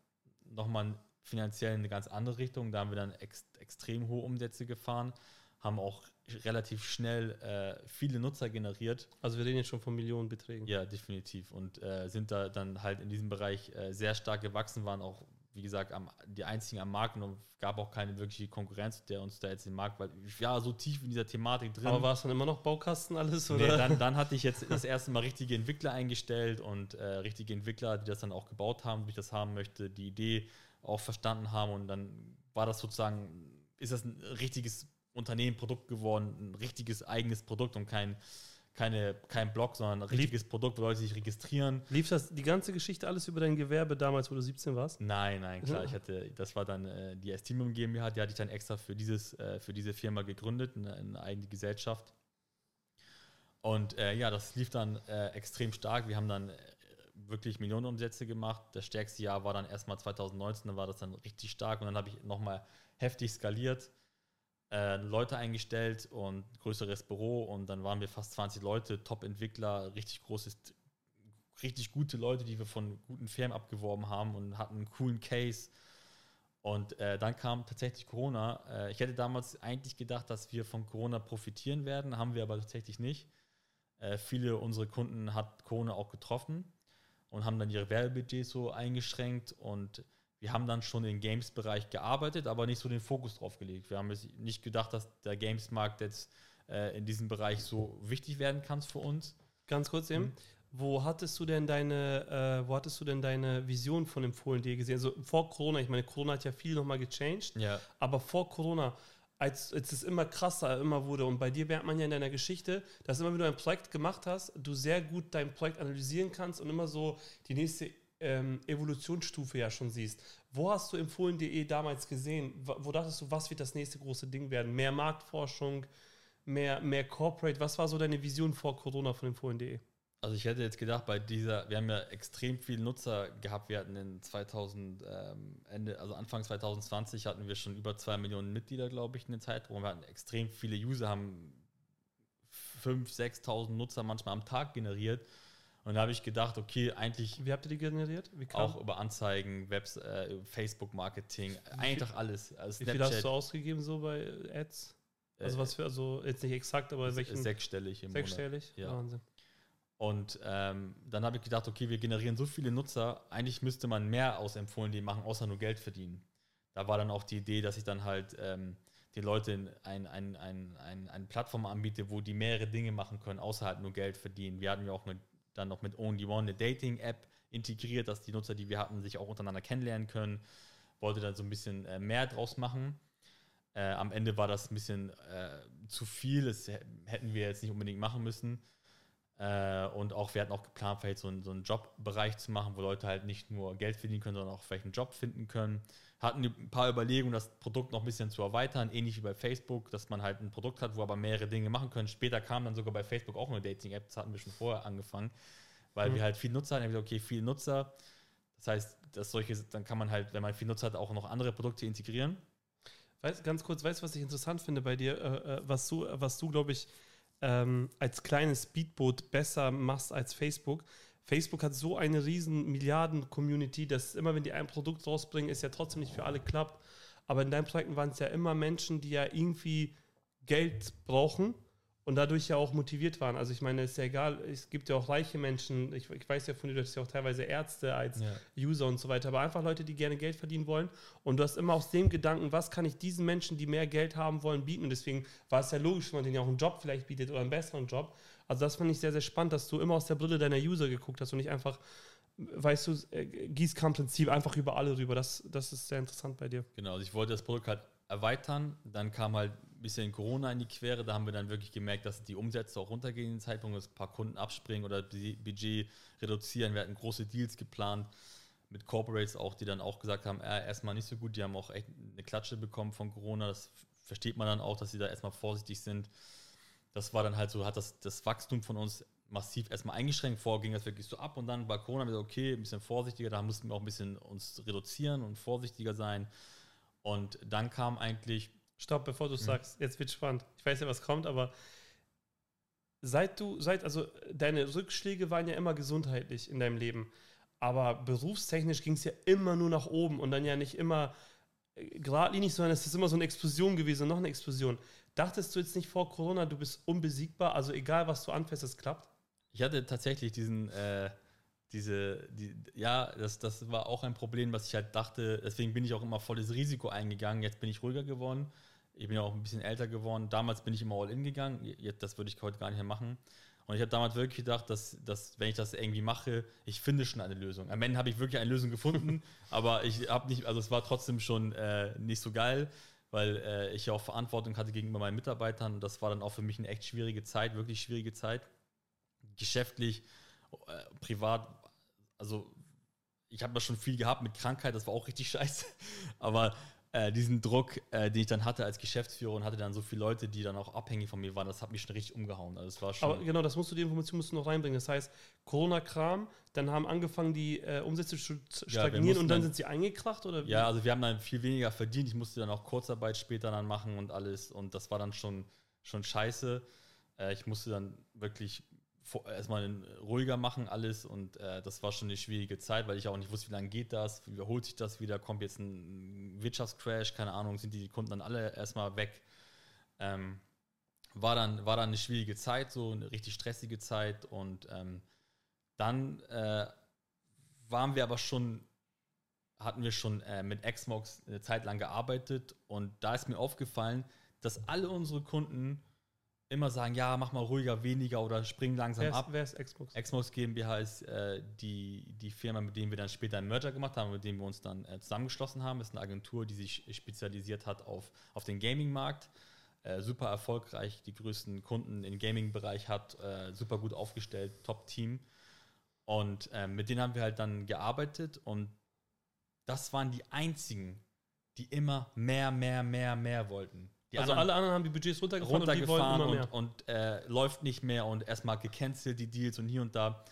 nochmal finanziell in eine ganz andere Richtung. Da haben wir dann ex extrem hohe Umsätze gefahren, haben auch relativ schnell äh, viele Nutzer generiert. Also wir reden jetzt schon von Millionenbeträgen. Ja, definitiv. Und äh, sind da dann halt in diesem Bereich äh, sehr stark gewachsen, waren auch wie gesagt, am, die einzigen am Markt und gab auch keine wirkliche Konkurrenz, der uns da jetzt den Markt, weil ich war so tief in dieser Thematik drin. Aber war es dann immer noch Baukasten alles? Oder? Nee, dann, dann hatte ich jetzt das erste Mal richtige Entwickler eingestellt und äh, richtige Entwickler, die das dann auch gebaut haben, wie ich das haben möchte, die Idee auch verstanden haben und dann war das sozusagen, ist das ein richtiges Unternehmen, Produkt geworden, ein richtiges eigenes Produkt und kein keine, kein Blog, sondern ein richtiges Lief, Produkt, wo Leute sich registrieren. Lief das die ganze Geschichte alles über dein Gewerbe damals, wo du 17 warst? Nein, nein, klar. Ich hatte, das war dann äh, die Estimum GmbH, die hatte ich dann extra für, dieses, äh, für diese Firma gegründet, eine, eine eigene Gesellschaft. Und äh, ja, das lief dann äh, extrem stark. Wir haben dann äh, wirklich Millionenumsätze gemacht. Das stärkste Jahr war dann erstmal 2019, da war das dann richtig stark und dann habe ich nochmal heftig skaliert äh, Leute eingestellt und größeres Büro und dann waren wir fast 20 Leute, Top-Entwickler, richtig großes, richtig gute Leute, die wir von guten Firmen abgeworben haben und hatten einen coolen Case. Und äh, dann kam tatsächlich Corona. Äh, ich hätte damals eigentlich gedacht, dass wir von Corona profitieren werden, haben wir aber tatsächlich nicht. Äh, viele unserer Kunden hat Corona auch getroffen und haben dann ihre Werbebudgets so eingeschränkt und wir haben dann schon im Games-Bereich gearbeitet, aber nicht so den Fokus drauf gelegt. Wir haben nicht gedacht, dass der Games-Markt jetzt äh, in diesem Bereich so wichtig werden kann für uns. Ganz kurz eben. Mhm. Wo hattest du denn deine, äh, wo hattest du denn deine Vision von dem Fohlen.de gesehen? Also vor Corona, ich meine, Corona hat ja viel nochmal gechanged, ja. aber vor Corona, als, als es immer krasser immer wurde und bei dir merkt man ja in deiner Geschichte, dass immer, wenn du ein Projekt gemacht hast, du sehr gut dein Projekt analysieren kannst und immer so die nächste ähm, Evolutionsstufe ja schon siehst. Wo hast du empfohlen.de damals gesehen? Wo dachtest du, was wird das nächste große Ding werden? Mehr Marktforschung, mehr, mehr Corporate? Was war so deine Vision vor Corona von empfohlen.de? Also ich hätte jetzt gedacht, bei dieser, wir haben ja extrem viele Nutzer gehabt. Wir hatten in 2000, ähm, Ende, also Anfang 2020 hatten wir schon über zwei Millionen Mitglieder, glaube ich, in der Zeitraum. Wir hatten extrem viele User, haben 5.000, 6.000 Nutzer manchmal am Tag generiert. Und da habe ich gedacht, okay, eigentlich. Wie habt ihr die generiert? auch über Anzeigen, Webs, äh, Facebook-Marketing, doch alles. Also wie viel hast du ausgegeben so bei Ads? Also was für, also jetzt nicht exakt, aber welchen? Sechsstellig im Sechsstellig? Monat. Ja. Wahnsinn. Und ähm, dann habe ich gedacht, okay, wir generieren so viele Nutzer, eigentlich müsste man mehr aus empfohlen, die machen, außer nur Geld verdienen. Da war dann auch die Idee, dass ich dann halt ähm, den Leuten ein, ein, ein, ein, eine Plattform anbiete, wo die mehrere Dinge machen können, außer halt nur Geld verdienen. Wir hatten ja auch eine dann noch mit Only One eine Dating-App integriert, dass die Nutzer, die wir hatten, sich auch untereinander kennenlernen können. Wollte dann so ein bisschen äh, mehr draus machen. Äh, am Ende war das ein bisschen äh, zu viel, das hätten wir jetzt nicht unbedingt machen müssen. Äh, und auch, wir hatten auch geplant, vielleicht so, einen, so einen Jobbereich zu machen, wo Leute halt nicht nur Geld verdienen können, sondern auch vielleicht einen Job finden können. Hatten ein paar Überlegungen, das Produkt noch ein bisschen zu erweitern, ähnlich wie bei Facebook, dass man halt ein Produkt hat, wo aber mehrere Dinge machen können. Später kam dann sogar bei Facebook auch eine Dating-App, das hatten wir schon vorher angefangen, weil mhm. wir halt viel Nutzer hatten. okay, viele Nutzer. Das heißt, dass solche, dann kann man halt, wenn man viel Nutzer hat, auch noch andere Produkte integrieren. Weißt, ganz kurz, weißt du, was ich interessant finde bei dir, äh, äh was du, was du, glaube ich, ähm, als kleines Speedboot besser machst als Facebook. Facebook hat so eine riesen Milliarden-Community, dass immer, wenn die ein Produkt rausbringen, es ja trotzdem nicht für alle klappt. Aber in deinen Projekten waren es ja immer Menschen, die ja irgendwie Geld brauchen und dadurch ja auch motiviert waren. Also ich meine, es ist ja egal, es gibt ja auch reiche Menschen, ich, ich weiß ja von dir, du hast ja auch teilweise Ärzte als ja. User und so weiter, aber einfach Leute, die gerne Geld verdienen wollen. Und du hast immer aus dem Gedanken, was kann ich diesen Menschen, die mehr Geld haben wollen, bieten? Und deswegen war es ja logisch, dass man denen ja auch einen Job vielleicht bietet oder einen besseren Job. Also das fand ich sehr, sehr spannend, dass du immer aus der Brille deiner User geguckt hast und nicht einfach weißt du, äh, Gießkannenprinzip einfach über alle rüber. Das, das ist sehr interessant bei dir. Genau, also ich wollte das Produkt halt erweitern. Dann kam halt bisschen Corona in die Quere. Da haben wir dann wirklich gemerkt, dass die Umsätze auch runtergehen in den Zeitpunkt, dass ein paar Kunden abspringen oder Budget reduzieren. Wir hatten große Deals geplant mit Corporates auch, die dann auch gesagt haben, äh, erstmal nicht so gut. Die haben auch echt eine Klatsche bekommen von Corona. Das versteht man dann auch, dass sie da erstmal vorsichtig sind. Das war dann halt so, hat das, das Wachstum von uns massiv erstmal eingeschränkt. Vorher ging das wirklich so ab und dann war Corona wieder okay, ein bisschen vorsichtiger. Da mussten wir auch ein bisschen uns reduzieren und vorsichtiger sein. Und dann kam eigentlich. Stopp, bevor du es sagst, jetzt wird spannend. Ich weiß ja, was kommt, aber seit du, seit, also deine Rückschläge waren ja immer gesundheitlich in deinem Leben. Aber berufstechnisch ging es ja immer nur nach oben und dann ja nicht immer äh, geradlinig, sondern es ist immer so eine Explosion gewesen, noch eine Explosion. Dachtest du jetzt nicht vor Corona, du bist unbesiegbar, also egal was du anfährst, es klappt? Ich hatte tatsächlich diesen, äh, diese, die, ja, das, das war auch ein Problem, was ich halt dachte, deswegen bin ich auch immer volles Risiko eingegangen. Jetzt bin ich ruhiger geworden. Ich bin ja auch ein bisschen älter geworden. Damals bin ich immer all in gegangen. Das würde ich heute gar nicht mehr machen. Und ich habe damals wirklich gedacht, dass, dass, wenn ich das irgendwie mache, ich finde schon eine Lösung. Am Ende habe ich wirklich eine Lösung gefunden, aber ich habe nicht, also es war trotzdem schon äh, nicht so geil, weil äh, ich ja auch Verantwortung hatte gegenüber meinen Mitarbeitern. Und das war dann auch für mich eine echt schwierige Zeit, wirklich schwierige Zeit. Geschäftlich, äh, privat also ich habe ja schon viel gehabt mit Krankheit, das war auch richtig scheiße. Aber äh, diesen Druck, äh, den ich dann hatte als Geschäftsführer und hatte dann so viele Leute, die dann auch abhängig von mir waren, das hat mich schon richtig umgehauen. Also das war schon Aber genau, das musst du, die Information musst du noch reinbringen. Das heißt, Corona-Kram, dann haben angefangen die äh, Umsätze zu stagnieren ja, und dann, dann, sind sie eingekracht? Oder Ja, also wir haben dann viel weniger verdient. Ich musste dann auch Kurzarbeit später dann machen und alles. Und das war dann schon, schon scheiße. Äh, ich musste dann wirklich erstmal ruhiger machen alles und äh, das war schon eine schwierige Zeit, weil ich auch nicht wusste, wie lange geht das, wie wiederholt sich das wieder, kommt jetzt ein Wirtschaftscrash, keine Ahnung, sind die Kunden dann alle erstmal weg. Ähm, war, dann, war dann eine schwierige Zeit, so eine richtig stressige Zeit und ähm, dann äh, waren wir aber schon, hatten wir schon äh, mit Xmox eine Zeit lang gearbeitet und da ist mir aufgefallen, dass alle unsere Kunden immer sagen, ja, mach mal ruhiger, weniger oder spring langsam wer ist, ab. Wer ist Xbox? Xbox GmbH ist äh, die, die Firma, mit der wir dann später einen Merger gemacht haben, mit dem wir uns dann äh, zusammengeschlossen haben. Das ist eine Agentur, die sich spezialisiert hat auf, auf den Gaming-Markt. Äh, super erfolgreich, die größten Kunden im Gaming-Bereich hat, äh, super gut aufgestellt, Top-Team. Und äh, mit denen haben wir halt dann gearbeitet und das waren die einzigen, die immer mehr, mehr, mehr, mehr wollten. Die also alle anderen haben die Budgets runtergefahren, runtergefahren und, und, und äh, läuft nicht mehr und erstmal gecancelt die Deals und hier und da.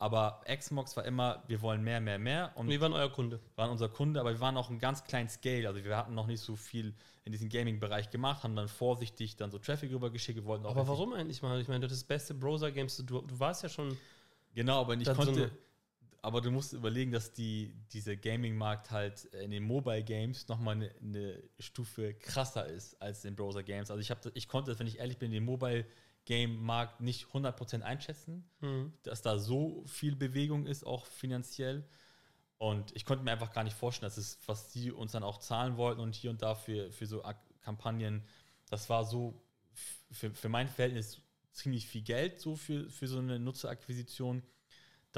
Aber Xmox war immer, wir wollen mehr, mehr, mehr. Und wir waren euer Kunde. Waren unser Kunde, aber wir waren auch ein ganz kleinen Scale. Also wir hatten noch nicht so viel in diesem Gaming-Bereich gemacht, haben dann vorsichtig dann so Traffic rübergeschickt. Wollten auch aber warum eigentlich mal? Ich meine, das beste Browser-Games. Du, du warst ja schon. Genau, aber ich konnte. So aber du musst überlegen, dass die, dieser Gaming-Markt halt in den Mobile-Games nochmal eine, eine Stufe krasser ist als in Browser-Games. Also ich, hab, ich konnte, wenn ich ehrlich bin, den Mobile-Game-Markt nicht 100% einschätzen, mhm. dass da so viel Bewegung ist, auch finanziell. Und ich konnte mir einfach gar nicht vorstellen, dass es, was die uns dann auch zahlen wollten und hier und da für, für so Kampagnen, das war so für, für mein Verhältnis ziemlich viel Geld so für, für so eine Nutzerakquisition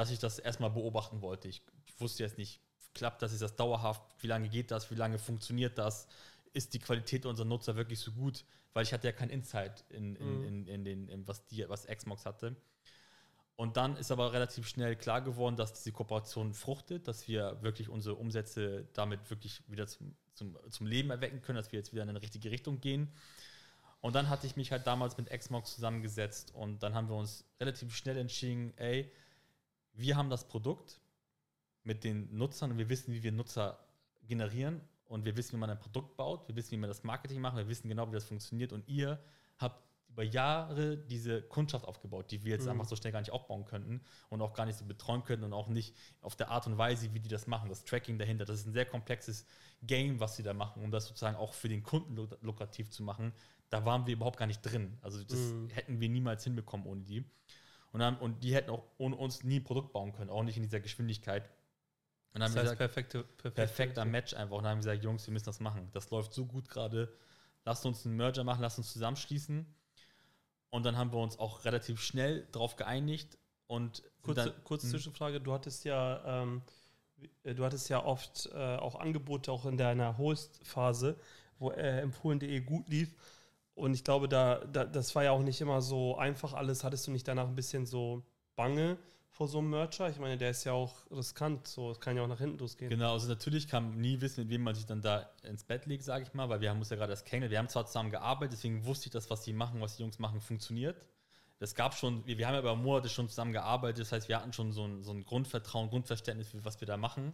dass ich das erstmal beobachten wollte. Ich, wusste jetzt nicht, klappt das, ist das dauerhaft, wie lange geht das, wie lange funktioniert das, ist die Qualität unserer Nutzer wirklich so gut, weil ich hatte ja kein Insight in, in, mhm. in, in den, in was, die, was Xbox hatte. Und dann ist aber relativ schnell klar geworden, dass diese Kooperation fruchtet, dass wir wirklich unsere Umsätze damit wirklich wieder zum, zum, zum Leben erwecken können, dass wir jetzt wieder in eine richtige Richtung gehen. Und dann hatte ich mich halt damals mit Xbox zusammengesetzt und dann haben wir uns relativ schnell entschieden, ey, wir haben das Produkt mit den Nutzern und wir wissen, wie wir Nutzer generieren und wir wissen, wie man ein Produkt baut, wir wissen, wie man das Marketing macht, wir wissen genau, wie das funktioniert und ihr habt über Jahre diese Kundschaft aufgebaut, die wir jetzt mhm. einfach so schnell gar nicht aufbauen könnten und auch gar nicht so betreuen könnten und auch nicht auf der Art und Weise, wie die das machen, das Tracking dahinter. Das ist ein sehr komplexes Game, was sie da machen, um das sozusagen auch für den Kunden lukrativ zu machen. Da waren wir überhaupt gar nicht drin. Also das mhm. hätten wir niemals hinbekommen ohne die. Und, haben, und die hätten auch ohne uns nie ein Produkt bauen können, auch nicht in dieser Geschwindigkeit. Und dann das heißt, gesagt, perfekte, perfekte, perfekter Match einfach. Und dann haben wir gesagt, Jungs, wir müssen das machen. Das läuft so gut gerade. Lasst uns einen Merger machen, lasst uns zusammenschließen. Und dann haben wir uns auch relativ schnell darauf geeinigt. Und kurze, dann, kurze hm. Zwischenfrage: Du hattest ja, ähm, du hattest ja oft äh, auch Angebote auch in deiner Host-Phase, wo äh, empfohlen.de gut lief. Und ich glaube, da, da, das war ja auch nicht immer so einfach alles. Hattest du nicht danach ein bisschen so Bange vor so einem Mercher? Ich meine, der ist ja auch riskant, so es kann ja auch nach hinten losgehen. Genau, also natürlich kann man nie wissen, mit wem man sich dann da ins Bett legt, sage ich mal, weil wir haben uns ja gerade erst kennengelernt. Wir haben zwar zusammen gearbeitet, deswegen wusste ich, dass was die machen, was die Jungs machen, funktioniert. Das gab schon, wir, wir haben ja über Monate schon zusammen gearbeitet, das heißt, wir hatten schon so ein, so ein Grundvertrauen, Grundverständnis, für was wir da machen.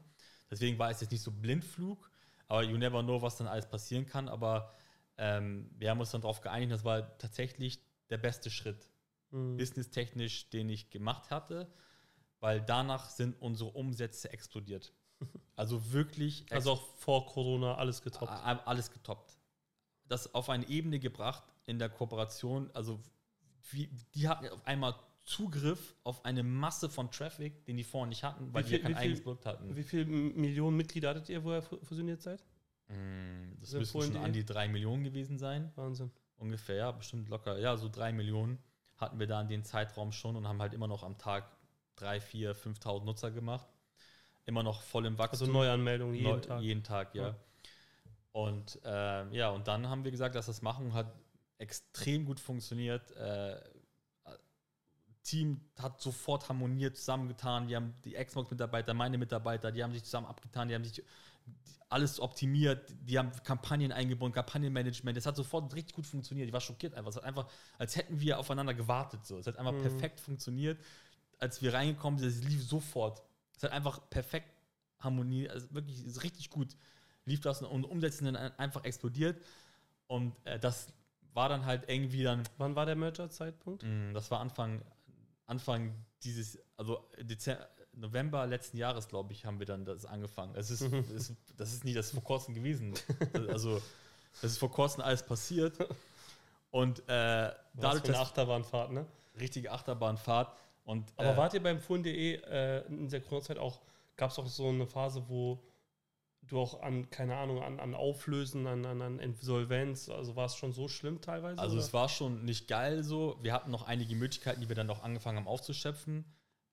Deswegen war es jetzt nicht so Blindflug, aber you never know, was dann alles passieren kann, aber ähm, wir haben uns dann darauf geeinigt, das war tatsächlich der beste Schritt, mhm. businesstechnisch, den ich gemacht hatte, weil danach sind unsere Umsätze explodiert. Also wirklich. Also auch vor Corona alles getoppt. Alles getoppt. Das auf eine Ebene gebracht in der Kooperation, also wie, die hatten auf einmal Zugriff auf eine Masse von Traffic, den die vorher nicht hatten, weil Wie viel- wir kein eigenes Produkt hatten. Wie viele Millionen Mitglieder hattet ihr, wo ihr fu- fusioniert seid? Mm, Das Wer müssen schon an die drei Millionen gewesen sein. Wahnsinn. Ungefähr, ja, bestimmt locker. Ja, so drei Millionen hatten wir da in den Zeitraum schon und haben halt immer noch am Tag drei, vier, 5.000 Nutzer gemacht. Immer noch voll im Also Wachstum. Neuanmeldungen jeden Neu- Tag. Jeden Tag, ja. Ja. Und ähm, ja, und dann haben wir gesagt, dass das machen hat extrem gut funktioniert. Äh, Team hat sofort harmoniert, zusammengetan. Wir haben die Xbox-Mitarbeiter, meine Mitarbeiter, die haben sich zusammen abgetan, die haben sich alles optimiert, die haben Kampagnen eingebunden, Kampagnenmanagement. Das hat sofort richtig gut funktioniert. Ich war schockiert einfach. Es hat einfach, als hätten wir aufeinander gewartet. So. Es hat einfach Mhm. perfekt funktioniert. Als wir reingekommen sind, es lief sofort. Es hat einfach perfekt harmoniert, also wirklich ist richtig gut lief das und Umsetzen dann einfach explodiert. Und äh, das war dann halt irgendwie dann, Wann war der Merger-Zeitpunkt? mh, das war Anfang, Anfang dieses, also Dezember, November letzten Jahres, glaube ich, haben wir dann das angefangen. Es ist, es, das ist nicht das vor kurzem gewesen. Also, das ist vor kurzem alles passiert. Und äh, Was dadurch, eine Achterbahnfahrt, ne? richtige Achterbahnfahrt. Und, Aber äh, wart ihr beim Fuhren.de äh, in der Corona-Zeit auch, gab es auch so eine Phase, wo du auch an, keine Ahnung, an, an Auflösen, an, an, an Insolvenz, also war es schon so schlimm teilweise? Also oder? es war schon nicht geil so. Wir hatten noch einige Möglichkeiten, die wir dann noch angefangen haben aufzuschöpfen.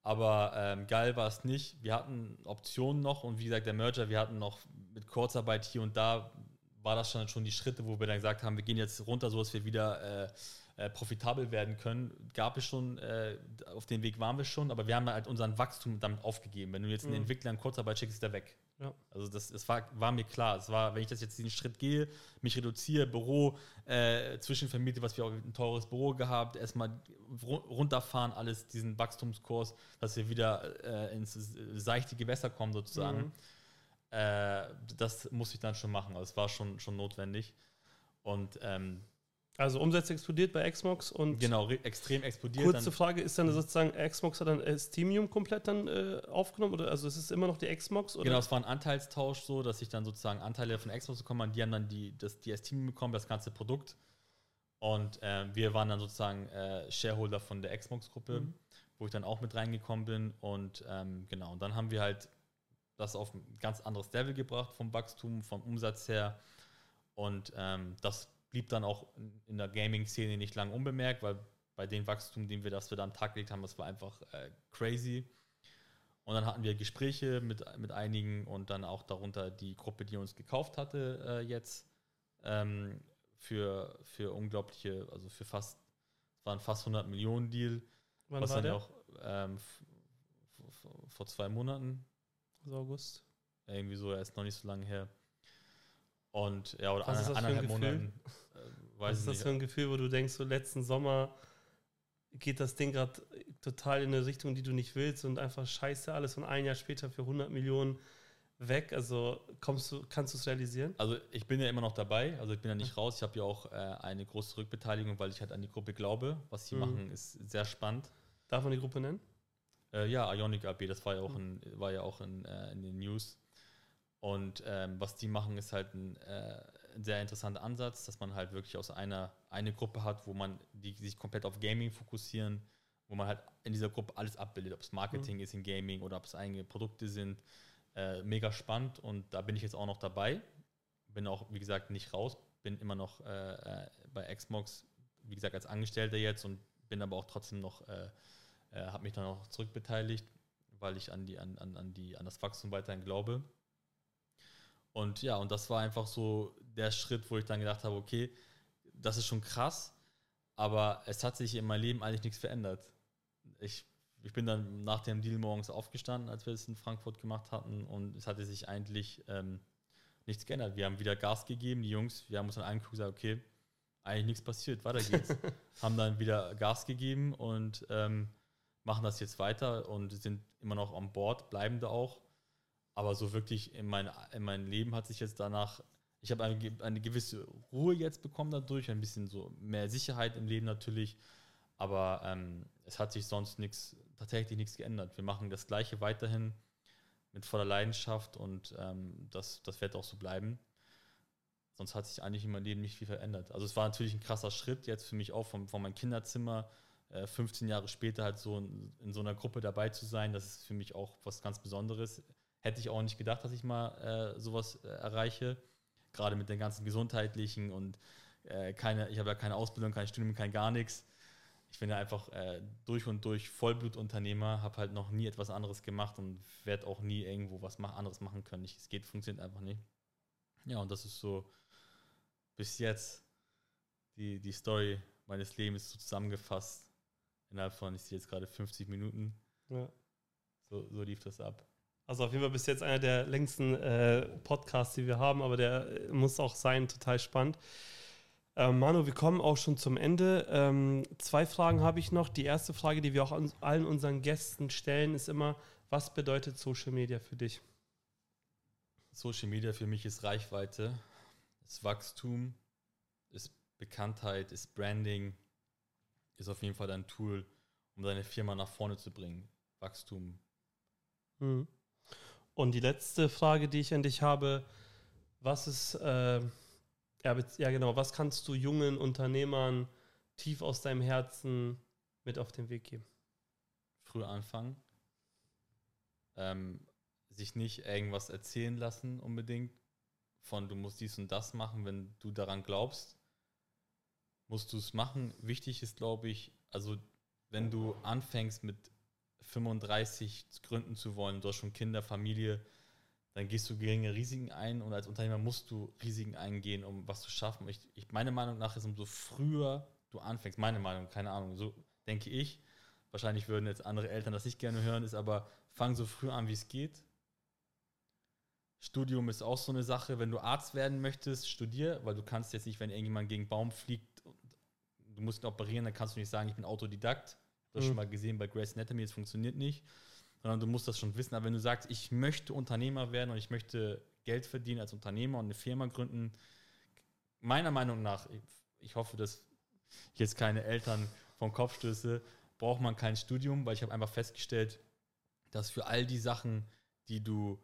Aber ähm, geil war es nicht. Wir hatten Optionen noch und wie gesagt, der Merger, wir hatten noch mit Kurzarbeit hier und da, war das schon, schon die Schritte, wo wir dann gesagt haben, wir gehen jetzt runter, so dass wir wieder äh, äh, profitabel werden können. Gab es schon, äh, auf dem Weg waren wir schon, aber wir haben halt unseren Wachstum damit aufgegeben. Wenn du jetzt einen Mhm. Entwickler in Kurzarbeit schickst, ist der weg. Ja. Also das, das war, war mir klar. Es war, wenn ich das jetzt diesen Schritt gehe, mich reduziere, Büro äh, zwischenvermiete, was wir auch ein teures Büro gehabt, erstmal ru- runterfahren, alles diesen Wachstumskurs, dass wir wieder äh, ins seichte Gewässer kommen sozusagen. Mhm. Äh, das musste ich dann schon machen. Also es war schon, schon notwendig. Und ähm, Also Umsätze explodiert bei Xbox und genau, re- extrem explodiert. kurze dann, Frage, ist dann sozusagen Xbox hat dann äh, Steamium komplett dann äh, aufgenommen oder also ist es immer noch die Xbox oder? Genau, es war ein Anteilstausch so, dass ich dann sozusagen Anteile von Xbox bekommen habe. Die haben dann die, das, die Team bekommen, das ganze Produkt. Und ähm, wir waren dann sozusagen äh, Shareholder von der Xbox-Gruppe, Mhm. wo ich dann auch mit reingekommen bin. Und ähm, genau, und dann haben wir halt das auf ein ganz anderes Level gebracht vom Wachstum, vom Umsatz her. Und ähm, das blieb dann auch in, der Gaming-Szene nicht lang unbemerkt, weil bei dem Wachstum, den wir, das wir da am Tag gelegt haben, das war einfach äh, crazy. Und dann hatten wir Gespräche mit, mit einigen und dann auch darunter die Gruppe, die uns gekauft hatte äh, jetzt ähm, für, für unglaubliche, also für fast, es war ein fast 100 Millionen Deal, Wann was war dann der? auch ähm, vor zwei Monaten, Also August. irgendwie so, er ist noch nicht so lange her. Und ja, oder Was anderthalb? Monaten. Äh, Was weiß ist ich das nicht. für ein Gefühl, wo du denkst, so letzten Sommer geht das Ding gerade total in eine Richtung, die du nicht willst und einfach scheiße alles und ein Jahr später für 100 Millionen weg. Also kommst du, kannst du es realisieren? Also ich bin ja immer noch dabei, also ich bin ja nicht raus. Ich habe ja auch äh, eine große Rückbeteiligung, weil ich halt an die Gruppe glaube. Was sie Mhm. machen, ist sehr spannend. Darf man die Gruppe nennen? Äh, ja, Ionic AB, das war ja auch, Mhm. in, war ja auch in, äh, in den News. Und ähm, was die machen, ist halt ein, äh, ein sehr interessanter Ansatz, dass man halt wirklich aus einer eine Gruppe hat, wo man die sich komplett auf Gaming fokussieren, wo man halt in dieser Gruppe alles abbildet, ob es Marketing ist in Gaming oder ob es eigene Produkte sind. Äh, mega spannend und da bin ich jetzt auch noch dabei. Bin auch, wie gesagt, nicht raus, bin immer noch äh, äh, bei Xbox, wie gesagt, als Angestellter jetzt und bin aber auch trotzdem noch äh, äh, habe mich dann auch zurückbeteiligt, weil ich an, die, an, an, an, die, an das Wachstum weiterhin glaube. Und ja, und das war einfach so der Schritt, wo ich dann gedacht habe, okay, das ist schon krass, aber es hat sich in meinem Leben eigentlich nichts verändert. Ich, ich bin dann nach dem Deal morgens aufgestanden, als wir es in Frankfurt gemacht hatten und es hatte sich eigentlich ähm, nichts geändert. Wir haben wieder Gas gegeben, die Jungs, wir haben uns dann angeguckt und gesagt, okay, eigentlich nichts passiert, weiter geht's. haben dann wieder Gas gegeben und ähm, machen das jetzt weiter und sind immer noch on board, bleiben da auch. Aber so wirklich in mein, in mein Leben hat sich jetzt danach, ich habe eine, eine gewisse Ruhe jetzt bekommen dadurch, ein bisschen so mehr Sicherheit im Leben natürlich. Aber ähm, es hat sich sonst nichts, tatsächlich nichts geändert. Wir machen das Gleiche weiterhin mit voller Leidenschaft und ähm, das, das wird auch so bleiben. Sonst hat sich eigentlich in meinem Leben nicht viel verändert. Also es war natürlich ein krasser Schritt jetzt für mich auch von, von meinem Kinderzimmer äh, 15 Jahre später halt so in, in, so einer Gruppe dabei zu sein, das ist für mich auch was ganz Besonderes. Hätte ich auch nicht gedacht, dass ich mal äh, sowas äh, erreiche. Gerade mit den ganzen gesundheitlichen und äh, keine, ich habe ja keine Ausbildung, kein Studium, kein gar nichts. Ich bin ja einfach äh, durch und durch Vollblutunternehmer, habe halt noch nie etwas anderes gemacht und werde auch nie irgendwo was mach, anderes machen können. es geht, funktioniert einfach nicht. Ja, und das ist so bis jetzt die, die Story meines Lebens so zusammengefasst. Innerhalb von, ich sehe jetzt gerade 50 Minuten. Ja. So, so lief das ab. Also auf jeden Fall bis jetzt einer der längsten äh, Podcasts, die wir haben, aber der muss auch sein, total spannend. Ähm, Manu, wir kommen auch schon zum Ende. Ähm, zwei Fragen habe ich noch. Die erste Frage, die wir auch an allen unseren Gästen stellen, ist immer, was bedeutet Social Media für dich? Social Media für mich ist Reichweite, ist Wachstum, ist Bekanntheit, ist Branding, ist auf jeden Fall ein Tool, um deine Firma nach vorne zu bringen. Wachstum. Mhm. Und die letzte Frage, die ich an dich habe, was ist, äh, ja, ja genau, was kannst du jungen Unternehmern tief aus deinem Herzen mit auf den Weg geben? Früh anfangen. Ähm, sich nicht irgendwas erzählen lassen unbedingt von du musst dies und das machen, wenn du daran glaubst, musst du es machen. Wichtig ist, glaube ich, also wenn du anfängst mit 35 gründen zu wollen, du hast schon Kinder, Familie, dann gehst du geringe Risiken ein und als Unternehmer musst du Risiken eingehen, um was zu schaffen. Ich, ich, meine Meinung nach ist, umso früher du anfängst, meine Meinung, keine Ahnung, so denke ich, wahrscheinlich würden jetzt andere Eltern das nicht gerne hören, ist aber fang so früh an, wie es geht. Studium ist auch so eine Sache, wenn du Arzt werden möchtest, studier, weil du kannst jetzt nicht, wenn irgendjemand gegen Baum fliegt, du musst ihn operieren, dann kannst du nicht sagen, ich bin Autodidakt. Das mhm. schon mal gesehen bei Grace Anatomy, das funktioniert nicht sondern du musst das schon wissen. Aber wenn du sagst, ich möchte Unternehmer werden und ich möchte Geld verdienen als Unternehmer und eine Firma gründen, meiner Meinung nach, ich hoffe, dass ich jetzt keine Eltern vom Kopf stöße, braucht man kein Studium, weil ich habe einfach festgestellt, dass für all die Sachen, die du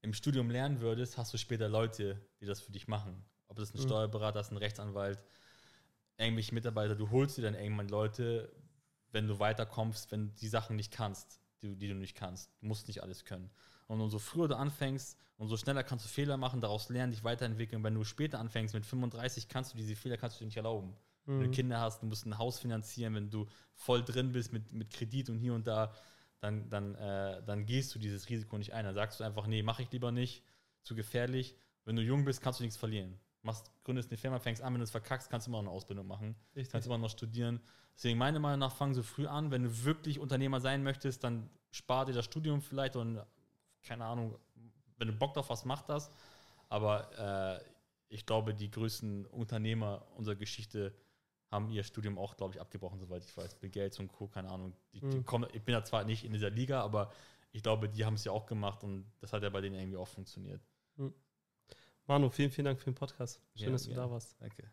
im Studium lernen würdest, hast du später Leute, die das für dich machen. Ob das ein mhm. Steuerberater ist, ein Rechtsanwalt, irgendwelche Mitarbeiter, du holst dir dann irgendwann Leute, wenn du weiterkommst, wenn du die Sachen nicht kannst die, die du nicht kannst. Du musst nicht alles können. Und umso früher du anfängst, umso schneller kannst du Fehler machen, daraus lernen, dich weiterentwickeln. Wenn du später anfängst, mit 35 kannst du diese Fehler kannst du dir nicht erlauben. Mhm. Wenn du mhm. Kinder hast, du musst ein Haus finanzieren, wenn du voll drin bist mit, mit Kredit und hier und da, dann, dann, äh, dann gehst du dieses Risiko nicht ein. Dann sagst du einfach, nee, mache ich lieber nicht, zu gefährlich. Wenn du jung bist, kannst du nichts verlieren. Machst, gründest eine Firma, fängst an, wenn du es verkackst, kannst du immer noch eine Ausbildung machen. Richtig. Kannst immer noch studieren. Deswegen meiner Meinung nach, fang so früh an. Wenn du wirklich Unternehmer sein möchtest, dann spar dir das Studium vielleicht und keine Ahnung, wenn du Bock drauf hast, mach das. Aber äh, ich glaube, die größten Unternehmer unserer Geschichte haben ihr Studium auch, glaube ich, abgebrochen, soweit ich weiß. Bill Gates und Co., keine Ahnung. Die, die mhm. kommen, ich bin ja zwar nicht in dieser Liga, aber ich glaube, die haben es ja auch gemacht und das hat ja bei denen irgendwie auch funktioniert. Mhm. Manu, vielen, vielen Dank für den Podcast. Schön, ja, dass du ja. da warst. Danke.